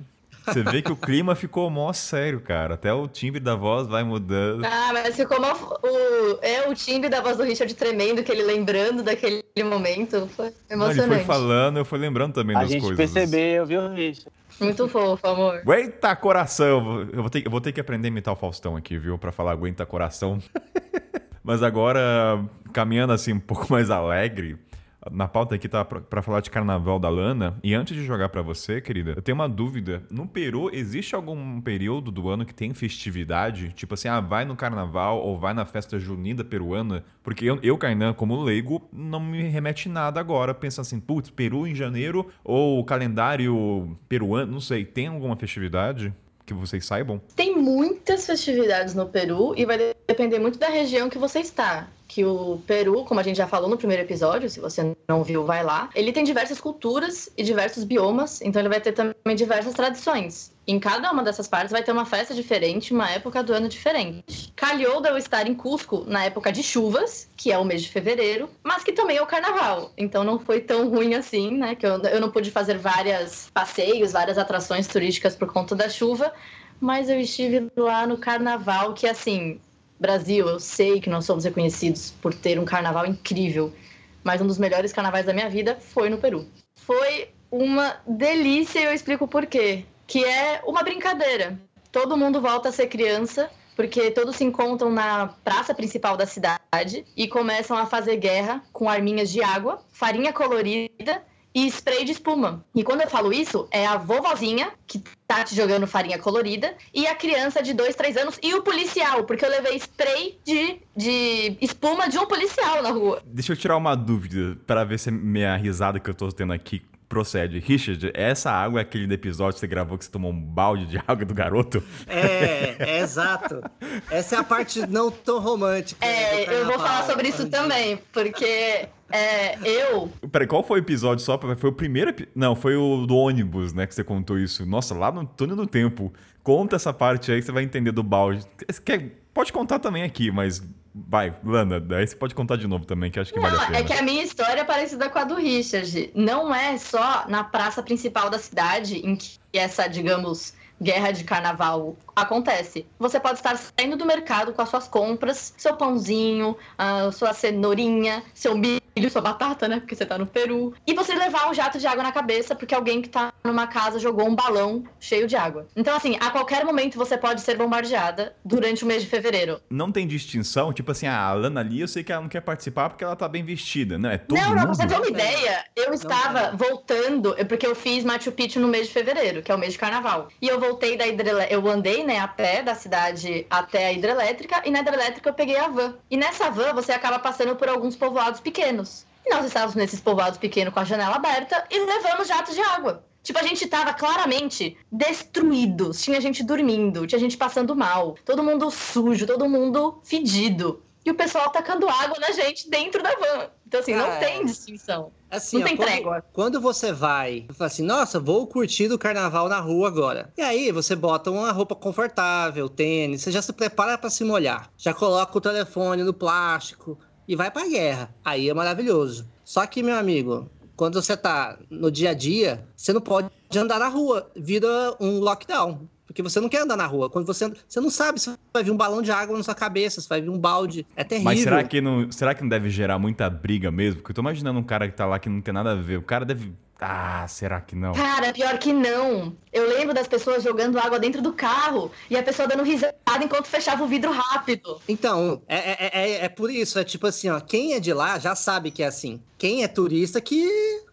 Você vê que o clima ficou mó sério, cara. Até o timbre da voz vai mudando. Ah, mas ficou mó, o, é o timbre da voz do Richard tremendo, que ele lembrando daquele momento. Foi emocionante. Não, ele foi falando, eu fui lembrando também A das gente coisas. percebeu, viu, Richard? Muito fofo, amor. Aguenta coração! Eu vou, ter, eu vou ter que aprender a imitar o Faustão aqui, viu? Pra falar aguenta coração. Mas agora, caminhando assim um pouco mais alegre, na pauta aqui tá pra falar de carnaval da Lana. E antes de jogar pra você, querida, eu tenho uma dúvida. No Peru, existe algum período do ano que tem festividade? Tipo assim, ah, vai no carnaval ou vai na festa junina peruana? Porque eu, eu Kainan, como leigo, não me remete nada agora. Pensa assim, putz, Peru em janeiro ou calendário peruano, não sei. Tem alguma festividade? Que vocês saibam? Tem muitas festividades no Peru e vai depender muito da região que você está. Que o Peru, como a gente já falou no primeiro episódio, se você não viu, vai lá. Ele tem diversas culturas e diversos biomas, então ele vai ter também diversas tradições. Em cada uma dessas partes vai ter uma festa diferente, uma época do ano diferente. Calhou de eu estar em Cusco na época de chuvas, que é o mês de fevereiro, mas que também é o carnaval. Então não foi tão ruim assim, né? Que eu, eu não pude fazer vários passeios, várias atrações turísticas por conta da chuva, mas eu estive lá no carnaval, que assim, Brasil, eu sei que nós somos reconhecidos por ter um carnaval incrível, mas um dos melhores carnavais da minha vida foi no Peru. Foi uma delícia e eu explico por quê. Que é uma brincadeira. Todo mundo volta a ser criança, porque todos se encontram na praça principal da cidade e começam a fazer guerra com arminhas de água, farinha colorida e spray de espuma. E quando eu falo isso, é a vovozinha que tá te jogando farinha colorida e a criança de 2, 3 anos e o policial, porque eu levei spray de, de espuma de um policial na rua. Deixa eu tirar uma dúvida para ver se a minha risada que eu tô tendo aqui procede. Richard, essa água é aquele do episódio que você gravou que você tomou um balde de água do garoto? É, é exato. Essa é a parte não tão romântica. É, do eu vou falar sobre isso também, porque é, eu Peraí, qual foi o episódio só? Foi o primeiro. Não, foi o do ônibus, né, que você contou isso. Nossa, lá no túnel do tempo. Conta essa parte aí que você vai entender do balde. Você quer- Pode contar também aqui, mas... Vai, Lana, daí você pode contar de novo também, que acho que vale a Não, pena. é que a minha história é parecida com a do Richard. Não é só na praça principal da cidade em que essa, digamos, guerra de carnaval acontece. Você pode estar saindo do mercado com as suas compras, seu pãozinho, a sua cenourinha, seu milho, sua batata, né? Porque você tá no Peru. E você levar um jato de água na cabeça porque alguém que tá numa casa jogou um balão cheio de água. Então, assim, a qualquer momento você pode ser bombardeada durante o mês de fevereiro. Não tem distinção, tipo assim, a Lana ali, eu sei que ela não quer participar porque ela tá bem vestida, não é todo não, não, pra você ter uma ideia, eu estava voltando, porque eu fiz Machu Picchu no mês de fevereiro, que é o mês de carnaval. E eu voltei da hidrelétrica, eu andei, né, a pé da cidade até a hidrelétrica, e na hidrelétrica eu peguei a van. E nessa van você acaba passando por alguns povoados pequenos. E nós estávamos nesses povoados pequenos com a janela aberta e levamos jatos de água. Tipo, a gente tava claramente destruídos. Tinha gente dormindo, tinha gente passando mal, todo mundo sujo, todo mundo fedido. E o pessoal tacando água na gente dentro da van. Então, assim, não Ah, tem é. distinção. Assim, Não ó, tem quando, trégua. quando você vai, fala assim, nossa, vou curtir o carnaval na rua agora. E aí você bota uma roupa confortável, tênis, você já se prepara pra se molhar. Já coloca o telefone no plástico e vai pra guerra. Aí é maravilhoso. Só que, meu amigo, quando você tá no dia a dia, você não pode andar na rua. Vira um lockdown. Porque você não quer andar na rua. Quando você anda, você não sabe se vai vir um balão de água na sua cabeça, se vai vir um balde. É terrível. Mas será que, não, será que não deve gerar muita briga mesmo? Porque eu tô imaginando um cara que tá lá que não tem nada a ver. O cara deve. Ah, será que não? Cara, pior que não. Eu lembro das pessoas jogando água dentro do carro e a pessoa dando risada enquanto fechava o vidro rápido. Então, é, é, é, é por isso, é tipo assim, ó, quem é de lá já sabe que é assim. Quem é turista que.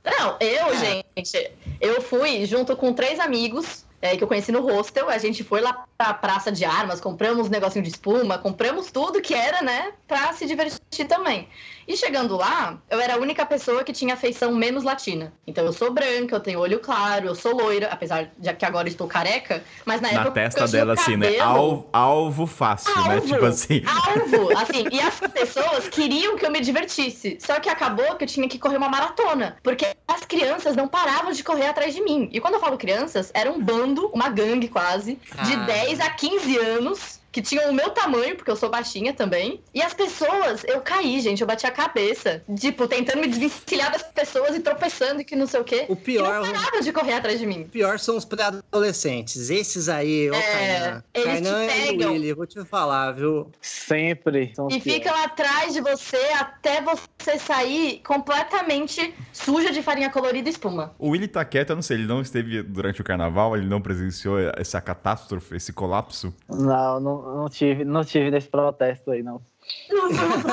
Não, eu, gente, eu fui junto com três amigos é, que eu conheci no hostel. A gente foi lá pra Praça de Armas, compramos um negocinho de espuma, compramos tudo que era, né, pra se divertir também. E chegando lá, eu era a única pessoa que tinha feição menos latina. Então eu sou branca, eu tenho olho claro, eu sou loira, apesar de que agora estou careca, mas na, Na época testa eu tinha o dela, assim, né? cabelo- Alvo, alvo fácil, né? Alvo. Tipo assim. Alvo, assim, e as pessoas queriam que eu me divertisse. Só que acabou que eu tinha que correr uma maratona. Porque as crianças não paravam de correr atrás de mim. E quando eu falo crianças, era um bando, uma gangue quase, de Ah. 10 a 15 anos. Que tinham o meu tamanho, porque eu sou baixinha também. E as pessoas, eu caí, gente, eu bati a cabeça. Tipo, tentando me desvencilhar das pessoas e tropeçando e que não sei o quê. O pior. E não paravam de correr atrás de mim. O pior são os pré-adolescentes. Esses aí, ô É, Kainan. eles Kainan te e pegam. Willy, eu vou te falar, viu? Sempre. E ficam atrás de você até você sair completamente suja de farinha colorida e espuma. O Willy tá quieto, eu não sei, ele não esteve durante o carnaval, ele não presenciou essa catástrofe, esse colapso. Não, não, não tive, não tive nesse protesto aí, não.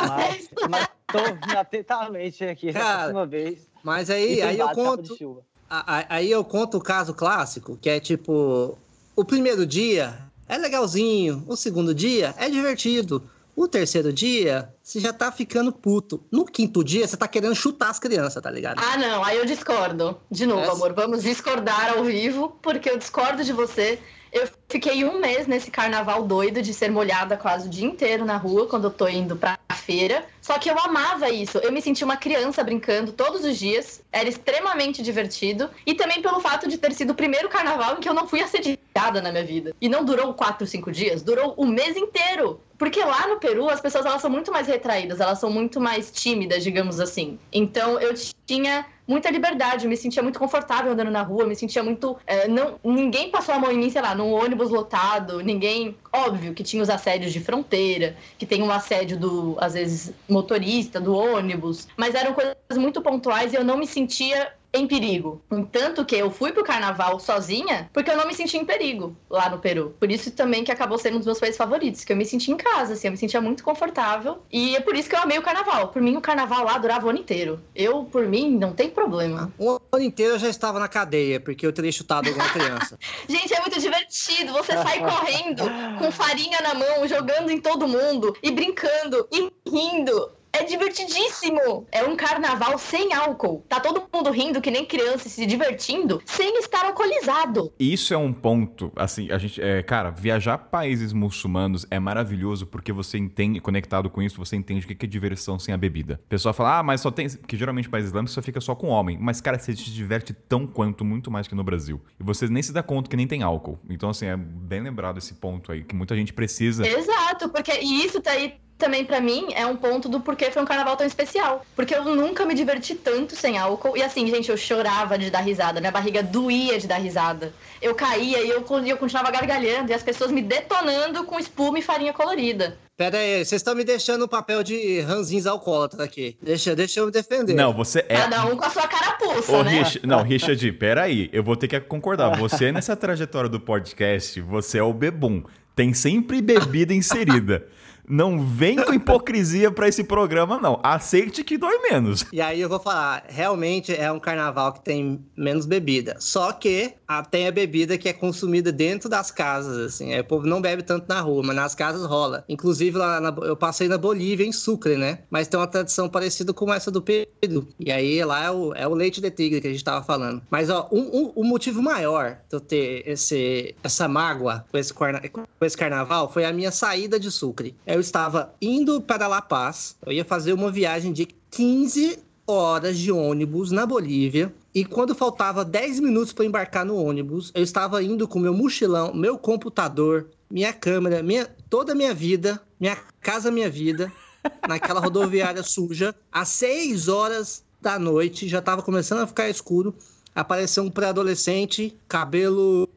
Mas, mas tô atentamente aqui Cara, a próxima vez. Mas aí, aí eu conto. Aí eu conto o caso clássico, que é tipo: o primeiro dia é legalzinho, o segundo dia é divertido. O terceiro dia, você já tá ficando puto. No quinto dia, você tá querendo chutar as crianças, tá ligado? Ah, não, aí eu discordo. De novo, Essa- amor, vamos discordar ao vivo, porque eu discordo de você. Eu fiquei um mês nesse carnaval doido de ser molhada quase o dia inteiro na rua quando eu tô indo pra feira. Só que eu amava isso. Eu me sentia uma criança brincando todos os dias. Era extremamente divertido. E também pelo fato de ter sido o primeiro carnaval em que eu não fui assediada na minha vida. E não durou quatro, cinco dias, durou o mês inteiro. Porque lá no Peru as pessoas elas são muito mais retraídas, elas são muito mais tímidas, digamos assim. Então eu tinha muita liberdade, me sentia muito confortável andando na rua, me sentia muito. é, não, ninguém passou a mão em mim, sei lá, num ônibus lotado, ninguém. Óbvio que tinha os assédios de fronteira, que tem um assédio do, às vezes, motorista, do ônibus, mas eram coisas muito pontuais e eu não me sentia em perigo. Tanto que eu fui pro carnaval sozinha porque eu não me sentia em perigo lá no Peru. Por isso também que acabou sendo um dos meus países favoritos, que eu me sentia em casa, assim, eu me sentia muito confortável. E é por isso que eu amei o carnaval. Por mim, o carnaval lá durava o ano inteiro. Eu, por mim, não tem problema. Um ano inteiro eu já estava na cadeia, porque eu teria chutado alguma criança. Gente, é muito divertido. Você sai correndo com farinha na mão, jogando em todo mundo e brincando e rindo. É divertidíssimo! É um carnaval sem álcool. Tá todo mundo rindo que nem criança se divertindo sem estar alcoolizado. Isso é um ponto, assim, a gente, é, cara, viajar países muçulmanos é maravilhoso porque você entende, conectado com isso, você entende o que é diversão sem a bebida. O pessoal fala, ah, mas só tem, que geralmente país islâmico só fica só com homem, mas cara, você se diverte tão quanto, muito mais que no Brasil. E você nem se dá conta que nem tem álcool. Então, assim, é bem lembrado esse ponto aí, que muita gente precisa. Exato, porque e isso tá aí também pra mim é um ponto do porquê foi um carnaval tão especial. Porque eu nunca me diverti tanto sem álcool. E assim, gente, eu chorava de dar risada. Minha barriga doía de dar risada. Eu caía e eu, eu continuava gargalhando. E as pessoas me detonando com espuma e farinha colorida. Pera aí, vocês estão me deixando o papel de ranzins alcoólatra aqui. Deixa, deixa eu me defender. Não, você é. Cada um com a sua carapuça, Ô, né? Rich, não, Richard, peraí, eu vou ter que concordar. Você, nessa trajetória do podcast, você é o bebum. Tem sempre bebida inserida. Não vem com hipocrisia pra esse programa, não. Aceite que dói menos. E aí eu vou falar, realmente é um carnaval que tem menos bebida. Só que tem a bebida que é consumida dentro das casas, assim. O povo não bebe tanto na rua, mas nas casas rola. Inclusive, lá na- eu passei na Bolívia, em Sucre, né? Mas tem uma tradição parecida com essa do Peru. E aí lá é o, é o leite de tigre que a gente tava falando. Mas, ó, um, um- o motivo maior de eu ter esse, essa mágoa com esse, com esse carnaval foi a minha saída de Sucre. Eu estava indo para La Paz, eu ia fazer uma viagem de 15 horas de ônibus na Bolívia. E quando faltava 10 minutos para embarcar no ônibus, eu estava indo com meu mochilão, meu computador, minha câmera, minha, toda a minha vida, minha casa, minha vida, naquela rodoviária suja, às 6 horas da noite, já estava começando a ficar escuro. Apareceu um pré-adolescente, cabelo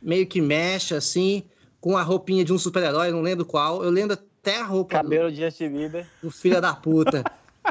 meio que mexe assim, com a roupinha de um super-herói, não lembro qual. Eu lembro até a roupa do- Cabelo de Justin Bieber. o filho da puta.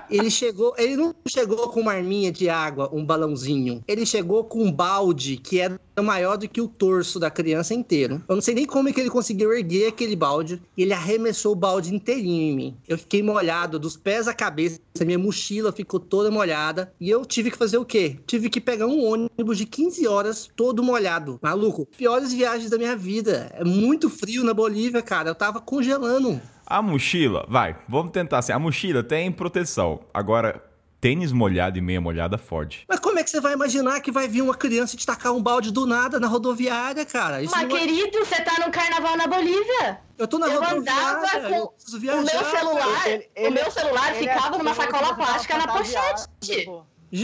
Ele chegou, ele não chegou com uma arminha de água, um balãozinho. Ele chegou com um balde que era maior do que o torso da criança inteiro. Eu não sei nem como é que ele conseguiu erguer aquele balde. E ele arremessou o balde inteirinho em mim. Eu fiquei molhado dos pés à cabeça. Minha mochila ficou toda molhada. E eu tive que fazer o quê? Tive que pegar um ônibus de 15 horas todo molhado. Maluco, piores viagens da minha vida. É muito frio na Bolívia, cara. Eu tava congelando. A mochila, vai, vamos tentar assim. A mochila tem proteção. Agora, tênis molhado e meia molhada fode. Mas como é que você vai imaginar que vai vir uma criança e te tacar um balde do nada na rodoviária, cara? Isso Mas, não é- querido, você tá no carnaval na Bolívia. Eu tô na eu rodoviária, andava com eu preciso O viajar. meu celular, Ele- o ele- meu celular Ele ficava numa sacola plástica na pochete.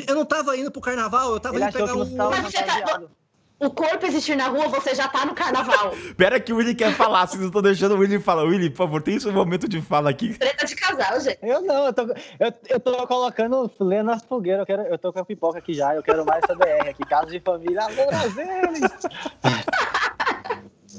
Eu não tava indo pro carnaval, eu tava Ele indo pegar um... Mas você tá-. O corpo existir na rua, você já tá no carnaval. Pera que o Willy quer falar, vocês não estão deixando o Willy falar. Willy, por favor, tem esse momento de fala aqui. Treta de casal, gente. Eu não, eu tô, eu, eu tô colocando lenha nas fogueiras, eu, quero, eu tô com a pipoca aqui já, eu quero mais essa BR aqui, casa de família, alô!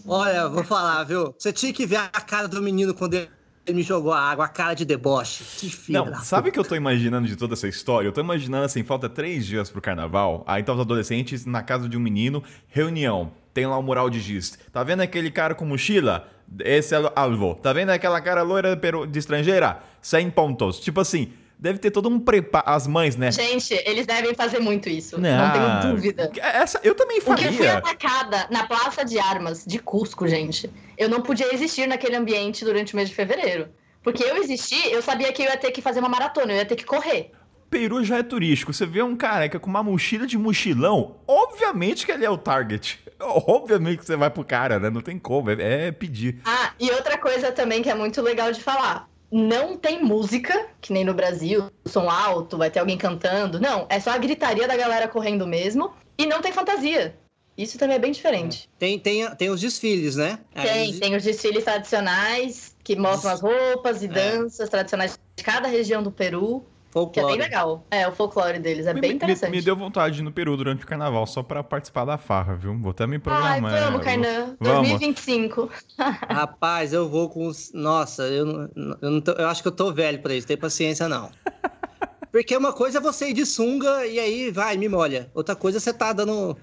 Olha, vou falar, viu? Você tinha que ver a cara do menino quando ele me jogou a água, a cara de deboche. Que filho Não, sabe o que eu tô imaginando de toda essa história? Eu tô imaginando assim, falta três dias pro carnaval, aí tá os adolescentes na casa de um menino, reunião, tem lá o mural de giz. Tá vendo aquele cara com mochila? Esse é o alvo. Tá vendo aquela cara loira de estrangeira? 100 pontos. Tipo assim, deve ter todo um preparo. As mães, né? Gente, eles devem fazer muito isso. Não, não tenho dúvida. Essa, eu também faria. Porque eu fui atacada na Praça de Armas de Cusco, gente. Eu não podia existir naquele ambiente durante o mês de fevereiro. Porque eu existi, eu sabia que eu ia ter que fazer uma maratona, eu ia ter que correr. Peru já é turístico. Você vê um careca com uma mochila de mochilão, obviamente que ele é o target. Obviamente que você vai pro cara, né? Não tem como, é, é pedir. Ah, e outra coisa também que é muito legal de falar não tem música, que nem no Brasil, som alto, vai ter alguém cantando. Não, é só a gritaria da galera correndo mesmo. E não tem fantasia. Isso também é bem diferente. Tem, tem, tem os desfiles, né? Tem, Aí... tem os desfiles tradicionais que mostram as roupas e é. danças tradicionais de cada região do Peru. Folclore. Que é bem legal. É, o folclore deles é me, bem interessante. Me, me, deu vontade de ir no Peru durante o carnaval, só pra participar da farra, viu? Vou até me programar. Ai, vamos, Kainan. 2025. Rapaz, eu vou com os... Nossa, eu, não, eu, não tô... eu acho que eu tô velho pra isso, tem paciência não. Porque uma coisa é você ir de sunga e aí vai, me molha. Outra coisa é você tá dando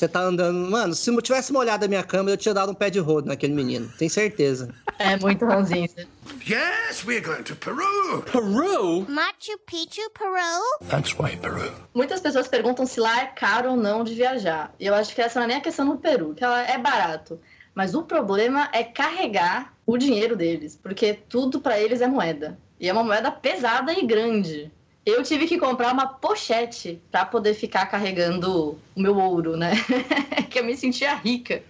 você tá andando. Mano, se eu tivesse molhado a minha câmera, eu tinha dado um pé de rodo naquele menino. Tem certeza. É muito ranzinho. Yes, we're going to Peru. Peru? Machu Picchu, Peru? That's why Peru. Muitas pessoas perguntam se lá é caro ou não de viajar. E eu acho que essa não é nem a questão no Peru, que ela é barato. Mas o problema é carregar o dinheiro deles, porque tudo para eles é moeda. E é uma moeda pesada e grande eu tive que comprar uma pochete para poder ficar carregando o meu ouro, né? que eu me sentia rica.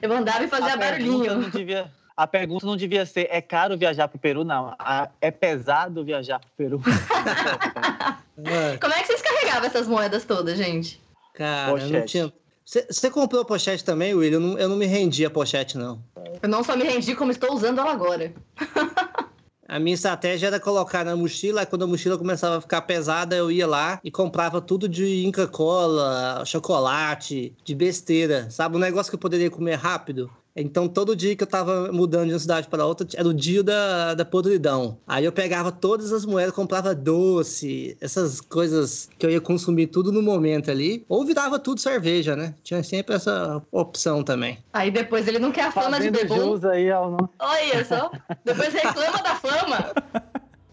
eu andava e fazia a barulhinho. Devia, a pergunta não devia ser: é caro viajar para o Peru? Não. é pesado viajar para o Peru. Como é que vocês carregavam essas moedas todas, gente? Cara, pochete. não tinha. Você comprou a pochete também, Will? Eu não, eu não me rendi a pochete, não. Eu não só me rendi, como estou usando ela agora. A minha estratégia era colocar na mochila, quando a mochila começava a ficar pesada, eu ia lá e comprava tudo de Inca Cola, chocolate, de besteira, sabe? Um negócio que eu poderia comer rápido. Então, todo dia que eu tava mudando de uma cidade para outra, era o dia da, da podridão. Aí eu pegava todas as moedas, comprava doce, essas coisas que eu ia consumir tudo no momento ali. Ou virava tudo cerveja, né? Tinha sempre essa opção também. Aí depois ele não quer a fama Fazendo de bebum. aí, Olha só. Depois reclama da fama.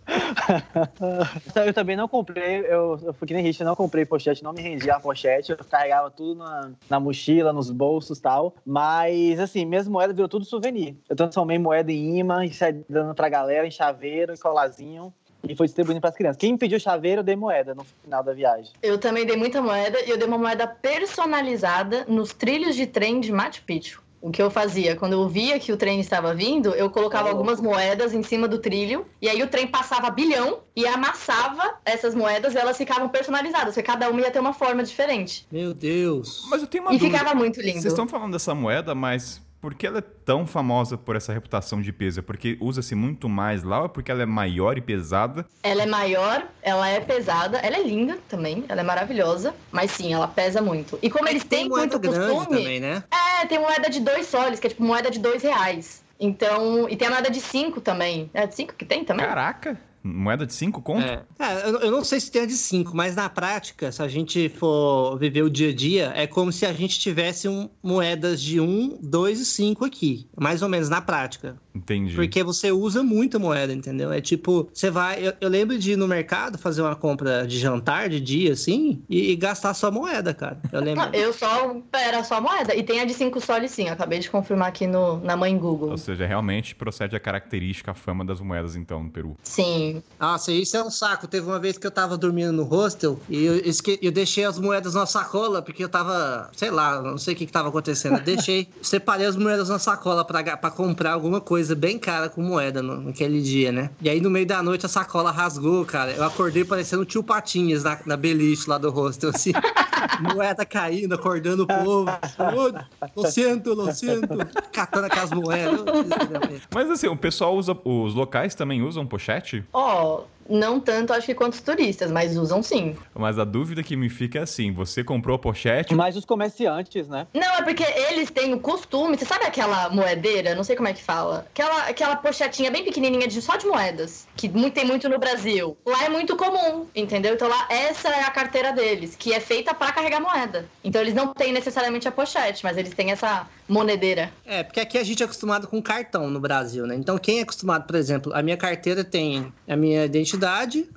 eu também não comprei, eu, eu fui que nem Richard, não comprei pochete, não me rendia a pochete, eu carregava tudo na, na mochila, nos bolsos e tal. Mas, assim, minhas moedas virou tudo souvenir. Eu transformei moeda em imã e saí dando pra galera em chaveiro e colazinho e foi distribuindo para as crianças. Quem pediu chaveiro, eu dei moeda no final da viagem. Eu também dei muita moeda e eu dei uma moeda personalizada nos trilhos de trem de Machu Picchu. O que eu fazia? Quando eu via que o trem estava vindo, eu colocava algumas moedas em cima do trilho, e aí o trem passava bilhão e amassava essas moedas e elas ficavam personalizadas, porque cada uma ia ter uma forma diferente. Meu Deus! Mas eu tenho uma E dúvida. ficava muito lindo. Vocês estão falando dessa moeda, mas por que ela é tão famosa por essa reputação de peso? É porque usa-se muito mais lá ou é porque ela é maior e pesada? Ela é maior, ela é pesada, ela é linda também, ela é maravilhosa, mas sim, ela pesa muito. E como eles tem têm muito costume. também, né? É, tem moeda de dois soles, que é tipo moeda de dois reais. Então, e tem a moeda de cinco também. É de cinco que tem também? Caraca! Moeda de 5 conto? É. É, eu, eu não sei se tem a de 5, mas na prática, se a gente for viver o dia a dia, é como se a gente tivesse um, moedas de 1, 2 e 5 aqui. Mais ou menos na prática. Entendi. Porque você usa muita moeda, entendeu? É tipo, você vai. Eu, eu lembro de ir no mercado fazer uma compra de jantar de dia, assim, e, e gastar só moeda, cara. Eu lembro. Não, eu só. Era só moeda. E tem a de 5 soles sim, eu acabei de confirmar aqui no, na mãe Google. Ou seja, realmente procede a característica, a fama das moedas, então, no Peru. Sim, sim. Nossa, isso é um saco. Teve uma vez que eu tava dormindo no hostel e eu, esque... eu deixei as moedas na sacola, porque eu tava, sei lá, não sei o que que tava acontecendo. Eu deixei, separei as moedas na sacola pra comprar alguma coisa bem cara com moeda no- naquele dia, né? E aí no meio da noite a sacola rasgou, cara. Eu acordei parecendo tio Patinhas na, na beliche lá do hostel, assim. moeda caindo, acordando o povo. Ô, Lo siento, lo siento. Catando aquelas moedas. Mas assim, o pessoal usa. Os locais também usam pochete? Ó, não tanto acho que quanto os turistas, mas usam sim. Mas a dúvida que me fica é assim: você comprou a pochete. Mas os comerciantes, né? Não, é porque eles têm o costume. Você sabe aquela moedeira? Não sei como é que fala. Aquela, aquela pochetinha bem pequenininha de, só de moedas. Que tem muito no Brasil. Lá é muito comum, entendeu? Então lá, essa é a carteira deles, que é feita pra carregar moeda. Então eles não têm necessariamente a pochete, mas eles têm essa monedeira. É, porque aqui a gente é acostumado com cartão no Brasil, né? Então quem é acostumado, por exemplo, a minha carteira tem a minha identidade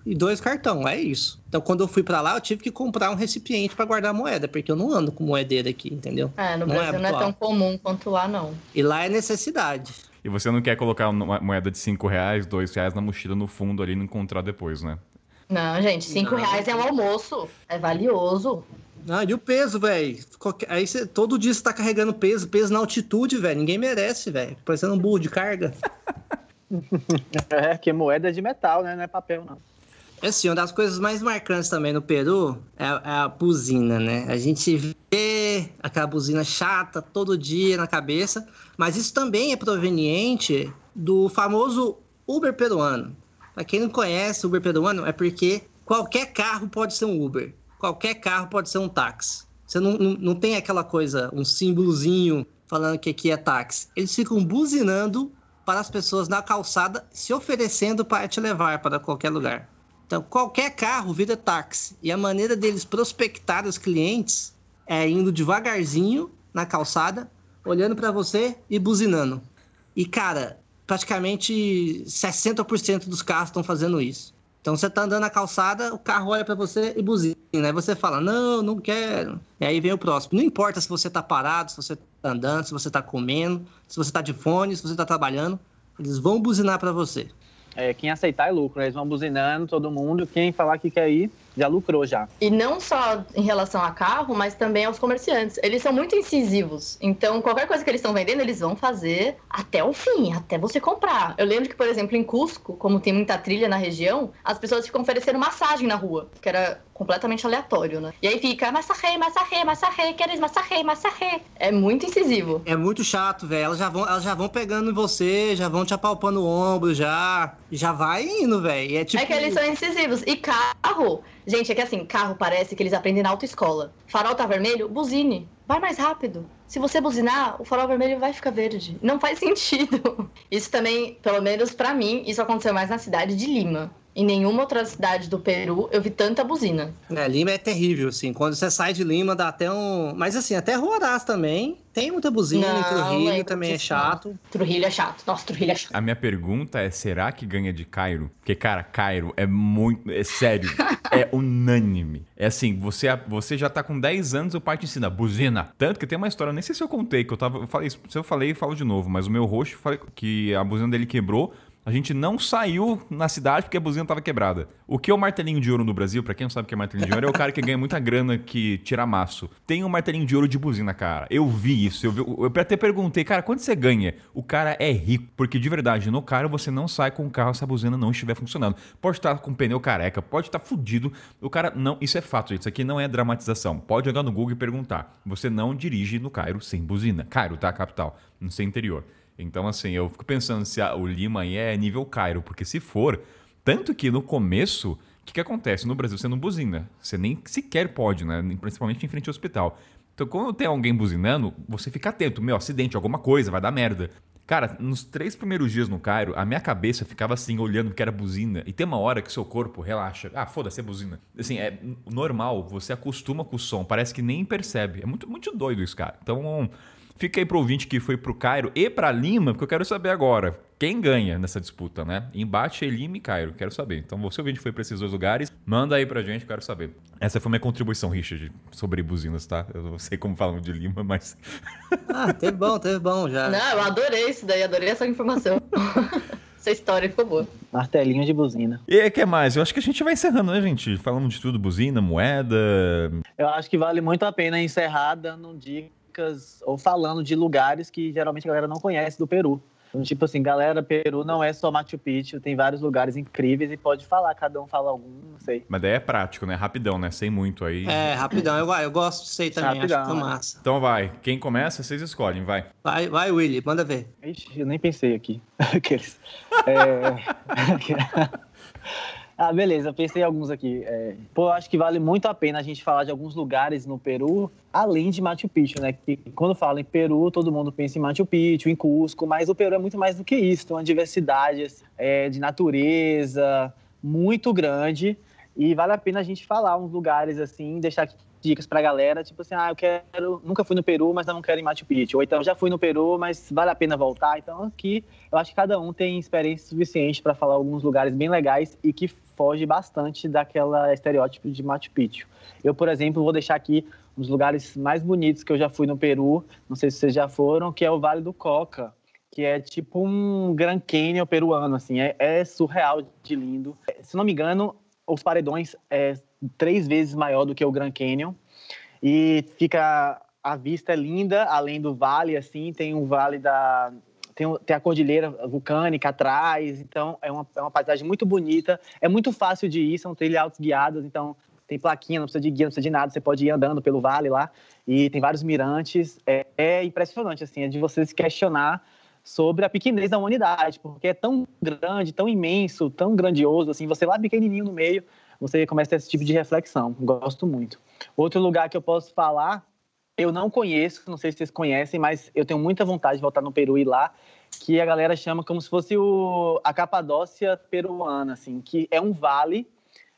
e dois cartão, é isso. Então quando eu fui pra lá, eu tive que comprar um recipiente pra guardar moeda, porque eu não ando com moedeira aqui, entendeu? É, no Não é Brasil não é, tão comum quanto lá, não. E lá é necessidade. E você não quer colocar uma moeda de 5 reais, 2 reais na mochila no fundo ali e não encontrar depois, né? Não, gente, cinco Não. reais é um almoço. É valioso. Ah, e o peso, velho? Aí você, todo dia você tá carregando peso, peso na altitude, velho. Ninguém merece, velho. Parecendo um burro de carga. É, que moeda é de metal, né? Não é papel, não. É assim, uma das coisas mais marcantes também no Peru é, a- é a buzina, né? A gente vê aquela buzina chata todo dia na cabeça, mas isso também é proveniente do famoso Uber peruano. Pra quem não conhece Uber peruano, é porque qualquer carro pode ser um Uber, qualquer carro pode ser um táxi. Você não, não, não tem aquela coisa, um símbolozinho falando que aqui é táxi. Eles ficam buzinando para as pessoas na calçada, se oferecendo para te levar para qualquer lugar. Então, qualquer carro vira táxi. E a maneira deles prospectar os clientes é indo devagarzinho na calçada, olhando para você e buzinando. E, cara, praticamente 60% dos carros estão fazendo isso. Então, você tá andando na calçada, o carro olha para você e buzina. Aí você fala, não, não quero. E aí vem o próximo. Não importa se você tá parado, se você tá andando, se você tá comendo, se você tá de fone, se você tá trabalhando. Eles vão buzinar para você. É, quem aceitar é lucro. Eles vão buzinando todo mundo. Quem falar que quer ir, já lucrou já. E não só em relação a carro, mas também aos comerciantes. Eles são muito incisivos. Então, qualquer coisa que eles estão vendendo, eles vão fazer até o fim, até você comprar. Eu lembro que, por exemplo, em Cusco, como tem muita trilha na região, as pessoas ficam oferecendo massagem na rua, que era completamente aleatório, né? E aí fica massarrei, massarrei, massarrei, queres massarrei, massarrei. É muito incisivo. É muito chato, velho. Elas já vão, elas já vão pegando em você, já vão te apalpando o ombro, já, já vai indo, velho. É tipo É que eles são incisivos. E carro, gente, é que assim, carro parece que eles aprendem na autoescola. Farol tá vermelho, buzine. Vai mais rápido. Se você buzinar, o farol vermelho vai ficar verde. Não faz sentido. Isso também, pelo menos pra mim, isso aconteceu mais na cidade de Lima. Em nenhuma outra cidade do Peru eu vi tanta buzina. É, Lima é terrível, assim. Quando você sai de Lima, dá até um. Mas assim, até Ruarás também. Tem muita buzina, Não, em Trujillo lembro também é chato. Trujillo é chato. Nossa, Trujillo é chato. A minha pergunta é: será que ganha de Cairo? Porque, cara, Cairo é muito. É sério. é unânime. É assim, você, você já tá com 10 anos, o pai te ensina, buzina. Tanto que tem uma história, nem sei se eu contei, que eu tava. Eu falei, se eu falei, eu falo de novo, mas o meu roxo falei que a buzina dele quebrou. A gente não saiu na cidade porque a buzina tava quebrada. O que é o martelinho de ouro no Brasil, pra quem não sabe o que é martelinho de ouro, é o cara que ganha muita grana que tira maço. Tem um martelinho de ouro de buzina, cara. Eu vi isso. Eu, vi, eu até perguntei, cara, quanto você ganha? O cara é rico. Porque de verdade, no carro você não sai com o carro se a buzina não estiver funcionando. Pode estar com pneu careca, pode estar fudido. O cara não. Isso é fato, gente. Isso aqui não é dramatização. Pode jogar no Google e perguntar. Você não dirige no Cairo sem buzina. Cairo, tá? Capital. No seu interior. Então, assim, eu fico pensando se a- o Lima aí é nível Cairo, porque se for, tanto que no começo, o que, que acontece? No Brasil você não buzina, você nem sequer pode, né? Principalmente em frente ao hospital. Então, quando tem alguém buzinando, você fica atento, meu, acidente, alguma coisa, vai dar merda. Cara, nos três primeiros dias no Cairo, a minha cabeça ficava assim, olhando porque era buzina. E tem uma hora que seu corpo relaxa. Ah, foda-se, é buzina. Assim, é normal, você acostuma com o som, parece que nem percebe. É muito, muito doido isso, cara. Então, Fica aí pro ouvinte que foi pro Cairo e pra Lima, porque eu quero saber agora quem ganha nessa disputa, né? Embate Lima e Cairo, quero saber. Então, você ouvinte foi pra esses dois lugares, manda aí pra gente, quero saber. Essa foi minha contribuição, Richard, sobre buzinas, tá? Eu não sei como falam de Lima, mas Ah, teve bom, teve bom já. Não, eu adorei isso daí, adorei essa informação. Essa história ficou boa. Martelinho de buzina. E o que mais? Eu acho que a gente vai encerrando, né, gente? Falamos de tudo, buzina, moeda. Eu acho que vale muito a pena encerrar dando dicas ou falando de lugares que geralmente a galera não conhece do Peru. Então, tipo assim, galera, Peru não é só Machu Picchu, tem vários lugares incríveis e pode falar, cada um fala algum, não sei. Mas daí é prático, né? Rapidão, né? Sem muito aí. É, rapidão. Eu, eu gosto disso aí também, Rapidão, acho que é né? massa. Então vai. Quem começa, vocês escolhem, vai. Vai, vai, Willy, manda ver. Ixi, eu nem pensei aqui. Aqueles. É... ah, beleza, pensei em alguns aqui. É... Pô, eu acho que vale muito a pena a gente falar de alguns lugares no Peru, além de Machu Picchu, né? Que quando fala em Peru, todo mundo pensa em Machu Picchu, em Cusco, mas o Peru é muito mais do que isso. Tem uma diversidade é, de natureza muito grande. E vale a pena a gente falar uns lugares assim, deixar dicas pra galera, tipo assim, ah, eu quero, nunca fui no Peru, mas não quero ir em Machu Picchu. Ou então, já fui no Peru, mas vale a pena voltar. Então, aqui, eu acho que cada um tem experiência suficiente para falar alguns lugares bem legais e que foge bastante daquela estereótipo de Machu Picchu. Eu, por exemplo, vou deixar aqui um dos lugares mais bonitos que eu já fui no Peru, não sei se vocês já foram, que é o Vale do Coca, que é tipo um Grand Canyon peruano, assim, é, é surreal de lindo. Se não me engano, os paredões é três vezes maior do que o Grand Canyon. E fica a vista é linda, além do vale, assim, tem um vale da tem, tem a cordilheira vulcânica atrás, então é uma, é uma paisagem muito bonita, é muito fácil de ir, são trilhas autoguiadas, então tem plaquinha, não precisa de guia, não precisa de nada, você pode ir andando pelo vale lá, e tem vários mirantes, é, é impressionante, assim, é de você se questionar sobre a pequenez da humanidade, porque é tão grande, tão imenso, tão grandioso, assim, você lá pequenininho no meio, você começa a esse tipo de reflexão, gosto muito. Outro lugar que eu posso falar, eu não conheço, não sei se vocês conhecem, mas eu tenho muita vontade de voltar no Peru e lá, que a galera chama como se fosse o, a Capadócia peruana, assim, que é um vale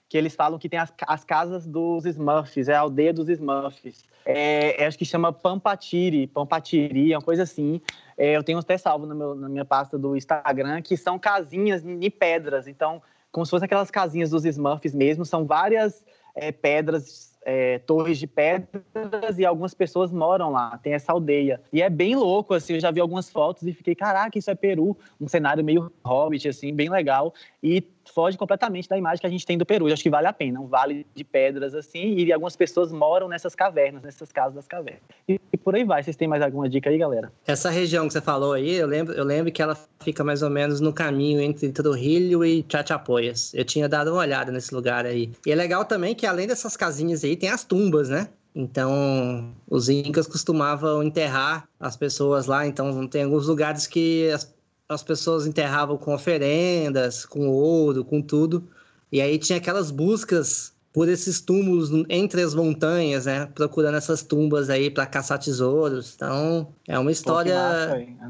que eles falam que tem as, as casas dos Smurfs, é a aldeia dos Smurfs. É, é, acho que chama Pampatiri, Pampatiri, é uma coisa assim. É, eu tenho até salvo meu- na minha pasta do Instagram, que são casinhas de pedras. Então, como se fossem aquelas casinhas dos Smurfs mesmo, são várias é, pedras, é, torres de pedras e algumas pessoas moram lá, tem essa aldeia. E é bem louco, assim, eu já vi algumas fotos e fiquei, caraca, isso é Peru, um cenário meio hobbit, assim, bem legal. E foge completamente da imagem que a gente tem do Peru. Eu acho que vale a pena, um vale de pedras, assim, e algumas pessoas moram nessas cavernas, nessas casas das cavernas. E, e por aí vai. Vocês têm mais alguma dica aí, galera? Essa região que você falou aí, eu lembro, eu lembro que ela fica mais ou menos no caminho entre Trujillo e Chachapoyas. Eu tinha dado uma olhada nesse lugar aí. E é legal também que além dessas casinhas aí, tem as tumbas, né? Então, os incas costumavam enterrar as pessoas lá. Então, tem alguns lugares que as, as pessoas enterravam com oferendas, com ouro, com tudo. E aí tinha aquelas buscas por esses túmulos entre as montanhas, né? Procurando essas tumbas aí para caçar tesouros. Então, é uma história.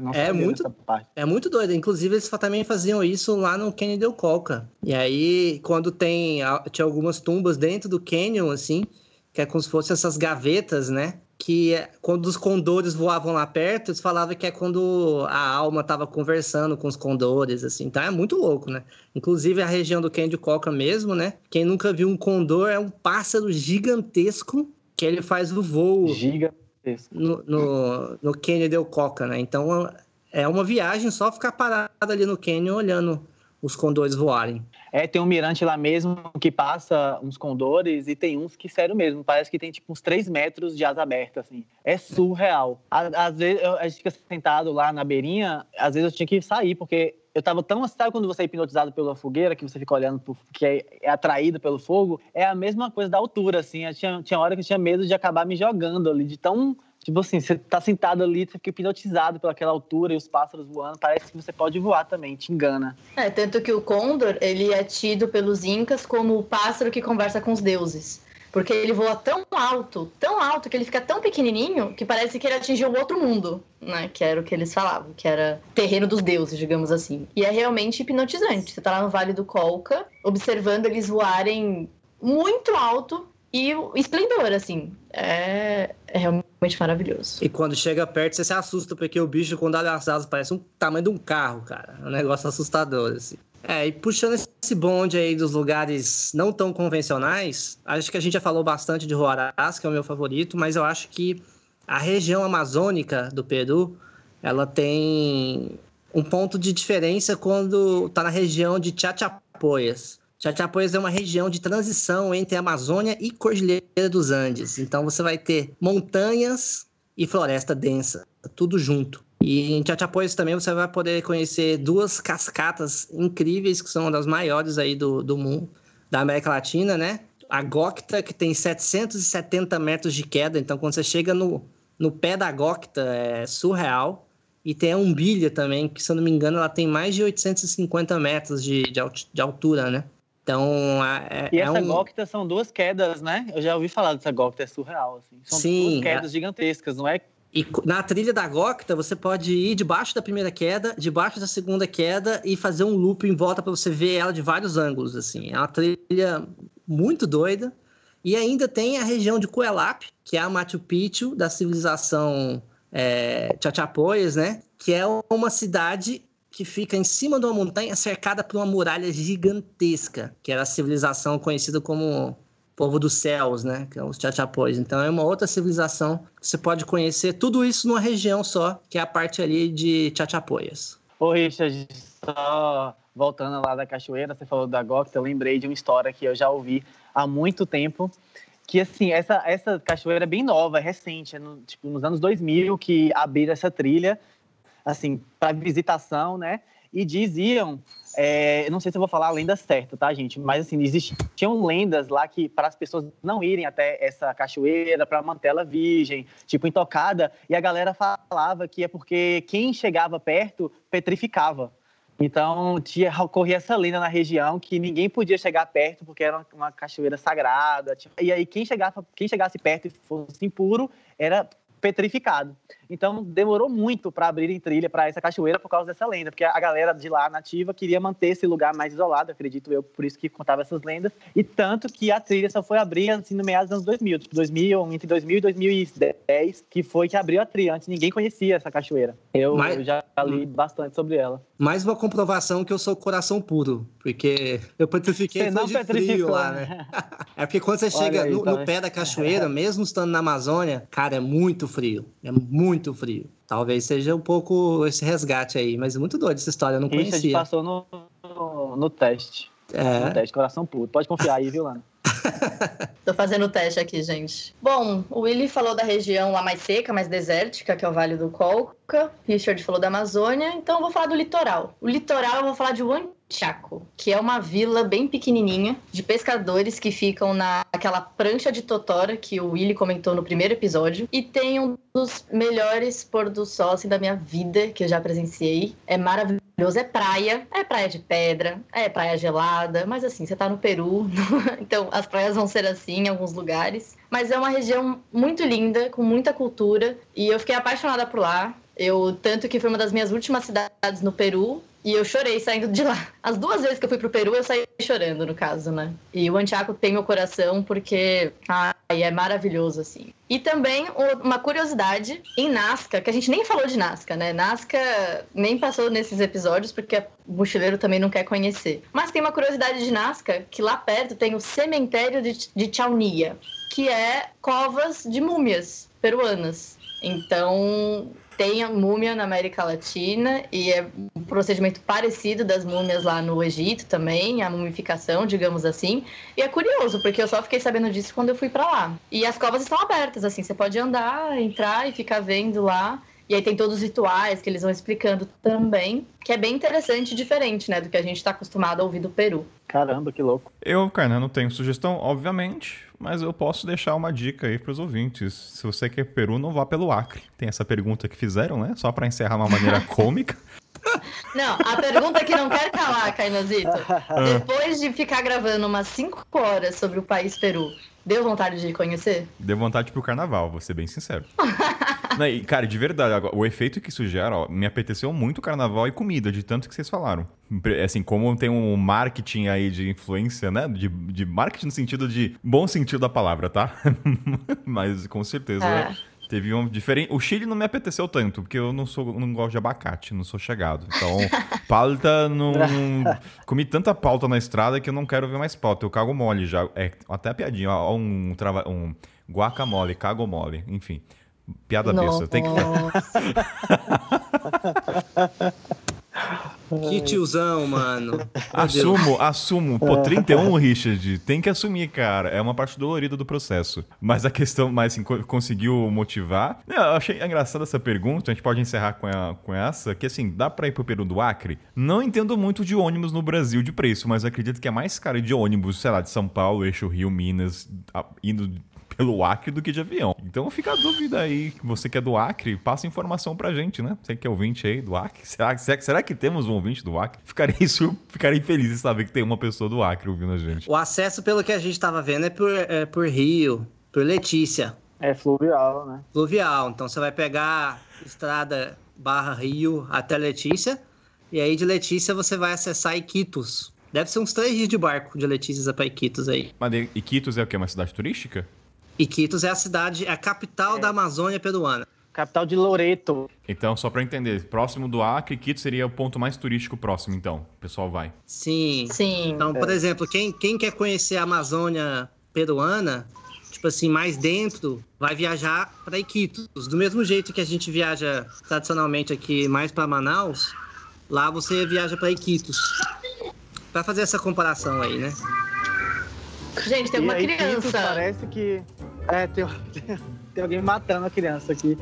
Massa, é muito-. É muito doido. Inclusive, eles também faziam isso lá no Canyon del Colca. E aí, quando tem. Tinha algumas tumbas dentro do Canyon, assim, que é como se fossem essas gavetas, né? Que é- quando os condores voavam lá perto, eles falavam que é quando a alma tava conversando com os condores, assim. Então é muito louco, né? Inclusive a região do Canyon del Colca mesmo, né? Quem nunca viu um condor é um pássaro gigantesco que ele faz o voo Gigantesco. no, no, no Canyon del Coca, né? Então é uma viagem só ficar parado ali no Canyon olhando os condores voarem. É, tem um mirante lá mesmo que passa uns condores e tem uns que, sério mesmo, parece que tem tipo uns 3 metros de asa aberta, assim. É surreal. Às vezes eu- a gente fica sentado lá na beirinha, às vezes eu tinha que sair, porque eu tava tão. Sabe quando você é hipnotizado pela fogueira, que você fica olhando, pro, que é, é atraído pelo fogo? É a mesma coisa da altura, assim. Eu tinha, tinha hora que eu tinha medo de acabar me jogando ali, de tão. Tipo assim, você tá sentado ali, você fica hipnotizado pelaquela altura e os pássaros voando, parece que você pode voar também, te engana. É, tanto que o Condor, ele é tido pelos incas como o pássaro que conversa com os deuses. Porque ele voa tão alto, tão alto, que ele fica tão pequenininho, que parece que ele atingiu o outro mundo, né? Que era o que eles falavam, que era terreno dos deuses, digamos assim. E é realmente hipnotizante. Você tá lá no Vale do Colca, observando eles voarem muito alto e o esplendor, assim. É, é realmente maravilhoso. E quando chega perto, você se assusta, porque o bicho, quando abre as asas, parece um tamanho de um carro, cara. É um negócio assustador, assim. É, e puxando esse bonde aí dos lugares não tão convencionais, acho que a gente já falou bastante de Huaraz, que é o meu favorito, mas eu acho que a região amazônica do Peru, ela tem um ponto de diferença quando tá na região de Chachapoyas. Chachapoyas é uma região de transição entre Amazônia e Cordilheira dos Andes. Então você vai ter montanhas e floresta densa, tudo junto. E em Chachapoyas também você vai poder conhecer duas cascatas incríveis, que são uma das maiores aí do, do mundo, da América Latina, né? A Gocta, que tem 770 metros de queda, então quando você chega no, no pé da Gocta é surreal. E tem a Umbilha também, que se eu não me engano ela tem mais de 850 metros de, de, de altura, né? Então, é, E é essa um... Gocta são duas quedas, né? Eu já ouvi falar dessa Gocta, é surreal, assim. São Sim, duas quedas gigantescas, não é? E na trilha da Gocta, você pode ir debaixo da primeira queda, debaixo da segunda queda e fazer um loop em volta para você ver ela de vários ângulos, assim. É uma trilha muito doida. E ainda tem a região de Coelap, que é a Machu Picchu da civilização é, Chachapoyas, né? Que é uma cidade que fica em cima de uma montanha cercada por uma muralha gigantesca, que era a civilização conhecida como povo dos céus, né? Que é os Chachapoyas. Então é uma outra civilização que você pode conhecer tudo isso numa região só, que é a parte ali de Chachapoyas. Ô, Richard, só voltando lá da cachoeira, você falou da Gocta, eu lembrei de uma história que eu já ouvi há muito tempo, que assim, essa, essa cachoeira é bem nova, é recente, é no- tipo, nos anos 2000 que abriram essa trilha, assim, para visitação, né? E diziam, é, não sei se eu vou falar a lenda certa, tá, gente? Mas assim, existiam lendas lá que para as pessoas não irem até essa cachoeira para manter ela virgem, tipo intocada, e a galera falava que é porque quem chegava perto petrificava. Então, tinha, corria essa lenda na região que ninguém podia chegar perto porque era uma, uma cachoeira sagrada. tipo, e aí, quem, chegava, quem chegasse perto e fosse impuro era petrificado. Então, demorou muito para abrirem trilha para essa cachoeira por causa dessa lenda, porque a galera de lá nativa queria manter esse lugar mais isolado, acredito eu, por isso que contava essas lendas. E tanto que a trilha só foi abrir assim, no meados dos anos 2000, tipo 2000, entre 2000 e 2010, que foi que abriu a trilha. Antes ninguém conhecia essa cachoeira. Eu, Mas- eu já li bastante sobre ela. Mais uma comprovação que eu sou coração puro, porque eu petrifiquei foi não de frio lá, né? É porque quando você chega aí, no, tá no pé da cachoeira, mesmo estando na Amazônia, cara, é muito frio. É muito frio. Talvez seja um pouco esse resgate aí, mas é muito doido essa história, eu não Richard conhecia. passou no, no, no teste. No É, teste, coração puro. Pode confiar aí, viu, Lana? Tô fazendo o teste aqui, gente. Bom, o Willy falou da região lá mais seca, mais desértica, que é o Vale do Colca. Richard falou da Amazônia, então eu vou falar do litoral. O litoral eu vou falar de Huanchaco, que é uma vila bem pequenininha de pescadores que ficam naquela prancha de Totora que o Willy comentou no primeiro episódio. E tem um dos melhores pôr do sol assim, da minha vida que eu já presenciei. É maravilhoso. É praia, é praia de pedra, é praia gelada, mas assim, você tá no Peru, então as praias vão ser assim em alguns lugares. Mas é uma região muito linda, com muita cultura, e eu fiquei apaixonada por lá. Eu, tanto que foi uma das minhas últimas cidades no Peru, e eu chorei saindo de lá. As duas vezes que eu fui pro Peru, eu saí chorando, no caso, né? E o Antiaco tem meu coração porque ai, é maravilhoso, assim. E também uma curiosidade em Nazca, que a gente nem falou de Nazca, né? Nazca nem passou nesses episódios porque o mochileiro também não quer conhecer. Mas tem uma curiosidade de Nazca, que lá perto tem o cemitério de, de Chaunia, que é covas de múmias peruanas. Então, tem a múmia na América Latina e é um procedimento parecido das múmias lá no Egito também, a mumificação, digamos assim. E é curioso, porque eu só fiquei sabendo disso quando eu fui pra lá. E as covas estão abertas, assim, você pode andar, entrar e ficar vendo lá. E aí tem todos os rituais que eles vão explicando também, que é bem interessante e diferente, né, do que a gente tá acostumado a ouvir do Peru. Caramba, que louco. Eu, cara, não tenho sugestão, obviamente, mas eu posso deixar uma dica aí pros ouvintes. Se você quer Peru, não vá pelo Acre. Tem essa pergunta que fizeram, né? Só pra encerrar de uma maneira cômica. Não, a pergunta que não quer calar, Cainazito. Depois de ficar gravando umas 5 horas sobre o país Peru, deu vontade de conhecer? Deu vontade pro carnaval, vou ser bem sincero. Não, e, cara, de verdade, agora, o efeito que isso gera, ó, me apeteceu muito carnaval e comida, de tanto que vocês falaram. Assim, como tem um marketing aí de influência, né? De, de marketing no sentido de. Bom sentido da palavra, tá? Mas com certeza. É. Teve um diferente. O Chile não me apeteceu tanto, porque eu não sou, não gosto de abacate, não sou chegado. Então, pauta não. Comi tanta pauta na estrada que eu não quero ver mais pauta. Eu cago mole já. É, até a piadinha, ó, um, trava, um guacamole, cago mole, enfim. Piada besta. Tem que. Que tiozão, mano. Assumo, assumo. Pô, 31, Richard, tem que assumir, cara. É uma parte dolorida do processo. Mas a questão, mais assim, co- conseguiu motivar. Eu achei engraçada essa pergunta, a gente pode encerrar com, a- com essa, que assim, dá pra ir pro Peru do Acre? Não entendo muito de ônibus no Brasil de preço, mas acredito que é mais caro de ônibus, sei lá, de São Paulo, Eixo Rio, Minas, indo pelo Acre do que de avião. Então fica a dúvida aí, você que é do Acre, passa informação pra gente, né? Você que é ouvinte aí do Acre, será, será, será que temos um ouvinte do Acre? Ficarei, sur- ficarei feliz em saber que tem uma pessoa do Acre ouvindo a gente. O acesso, pelo que a gente tava vendo, é por, é por Rio, por Letícia, É fluvial, né? fluvial. Então você vai pegar estrada barra Rio até Letícia, e aí de Letícia você vai acessar Iquitos. Deve ser uns três dias de barco de Letícia pra Iquitos aí. Mas de- Iquitos é o quê? Uma cidade turística? Iquitos é a cidade, é a capital da Amazônia peruana. Capital de Loreto. Então, só pra entender, próximo do Acre, Iquitos seria o ponto mais turístico próximo, então. O pessoal vai. Sim. Sim. Então, por exemplo, quem, quem quer conhecer a Amazônia peruana, tipo assim, mais dentro, vai viajar para Iquitos. Do mesmo jeito que a gente viaja tradicionalmente aqui mais para Manaus, lá você viaja para Iquitos. Para fazer essa comparação aí, né? Gente, tem E uma aí, criança. parece que. É, tem, tem alguém matando a criança aqui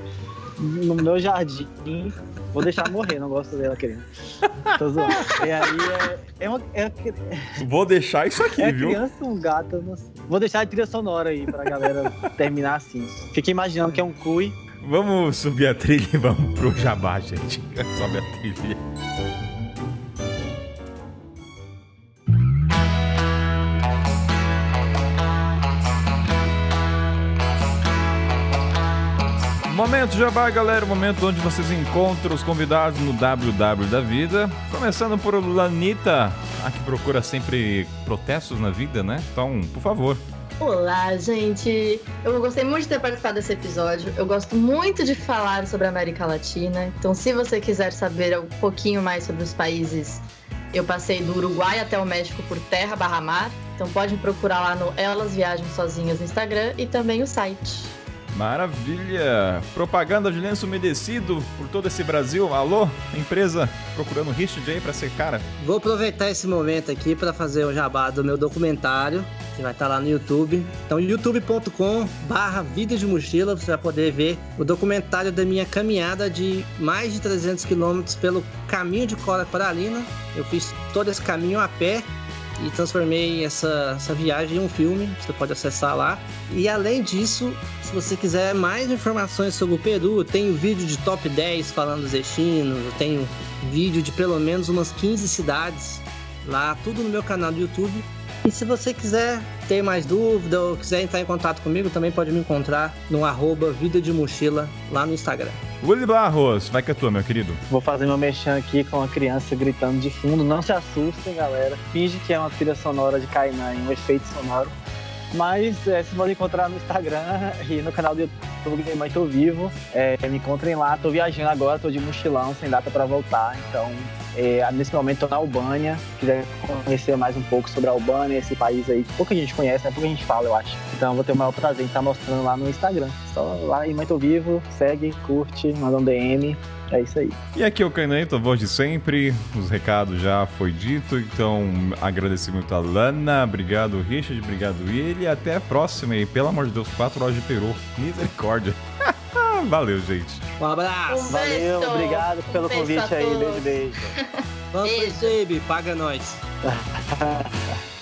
no meu jardim. Vou deixar morrer, não gosto dela, criança. Tô zoando. E aí é. É, uma, é, Vou deixar isso aqui, é viu? criança, um gato, eu não sei. Vou deixar a trilha sonora aí pra galera terminar assim. Fiquei imaginando que é um cui. Vamos subir a trilha e vamos pro jabá, gente. Sobe a trilha. Momento Jabá, galera, o momento onde vocês encontram os convidados no WW da vida. Começando por Lanita, a que procura sempre protestos na vida, né? Então, por favor. Olá, gente! Eu gostei muito de ter participado desse episódio. Eu gosto muito de falar sobre a América Latina. Então, se você quiser saber um pouquinho mais sobre os países, eu passei do Uruguai até o México por terra barra mar. Então, pode me procurar lá no Elas Viajam Sozinhas no Instagram e também o site. Maravilha! Propaganda de lenço umedecido por todo esse Brasil. Alô, empresa procurando Richard aí pra ser cara. Vou aproveitar esse momento aqui para fazer o jabá do meu documentário, que vai estar lá no YouTube. Então, youtube.com barra Vida de Mochila, você vai poder ver o documentário da minha caminhada de mais de 300 quilômetros pelo caminho de Cora Coralina. Eu fiz todo esse caminho a pé e transformei essa, essa viagem em um filme, você pode acessar lá. E além disso, se você quiser mais informações sobre o Peru, eu tenho vídeo de top 10 falando dos destinos, eu tenho vídeo de pelo menos umas 15 cidades lá, tudo no meu canal do YouTube. E se você quiser ter mais dúvida ou quiser entrar em contato comigo, também pode me encontrar no arroba Vida de Mochila lá no Instagram. Willy Barros, vai que é tua, meu querido. Vou fazer meu mexão aqui com a criança gritando de fundo. Não se assustem, galera. Finge que é uma trilha sonora de Kainan, um efeito sonoro. Mas é, vocês podem encontrar no Instagram e no canal do YouTube Mãe Tô Vivo. É, me encontrem lá. Tô viajando agora, tô de mochilão, sem data para voltar. Então, é, nesse momento na Albânia. Se quiser conhecer mais um pouco sobre a Albânia, esse país aí que pouca gente conhece, né? Pouca gente fala, eu acho. Então vou ter o maior prazer em estar mostrando lá no Instagram. Só lá em Tô Vivo, segue, curte, manda um DM. É isso aí. E aqui é o Caneto, a voz de sempre. Os recados já foi dito, então agradecimento a Lana, obrigado Richard, obrigado ele. Até a próxima e pelo amor de Deus, 4 horas de peru. Misericórdia. Valeu, gente. Um abraço! Um Valeu, beijo. obrigado pelo Um beijo convite aí. Beijo, beijo. Vamos Baby, paga nós.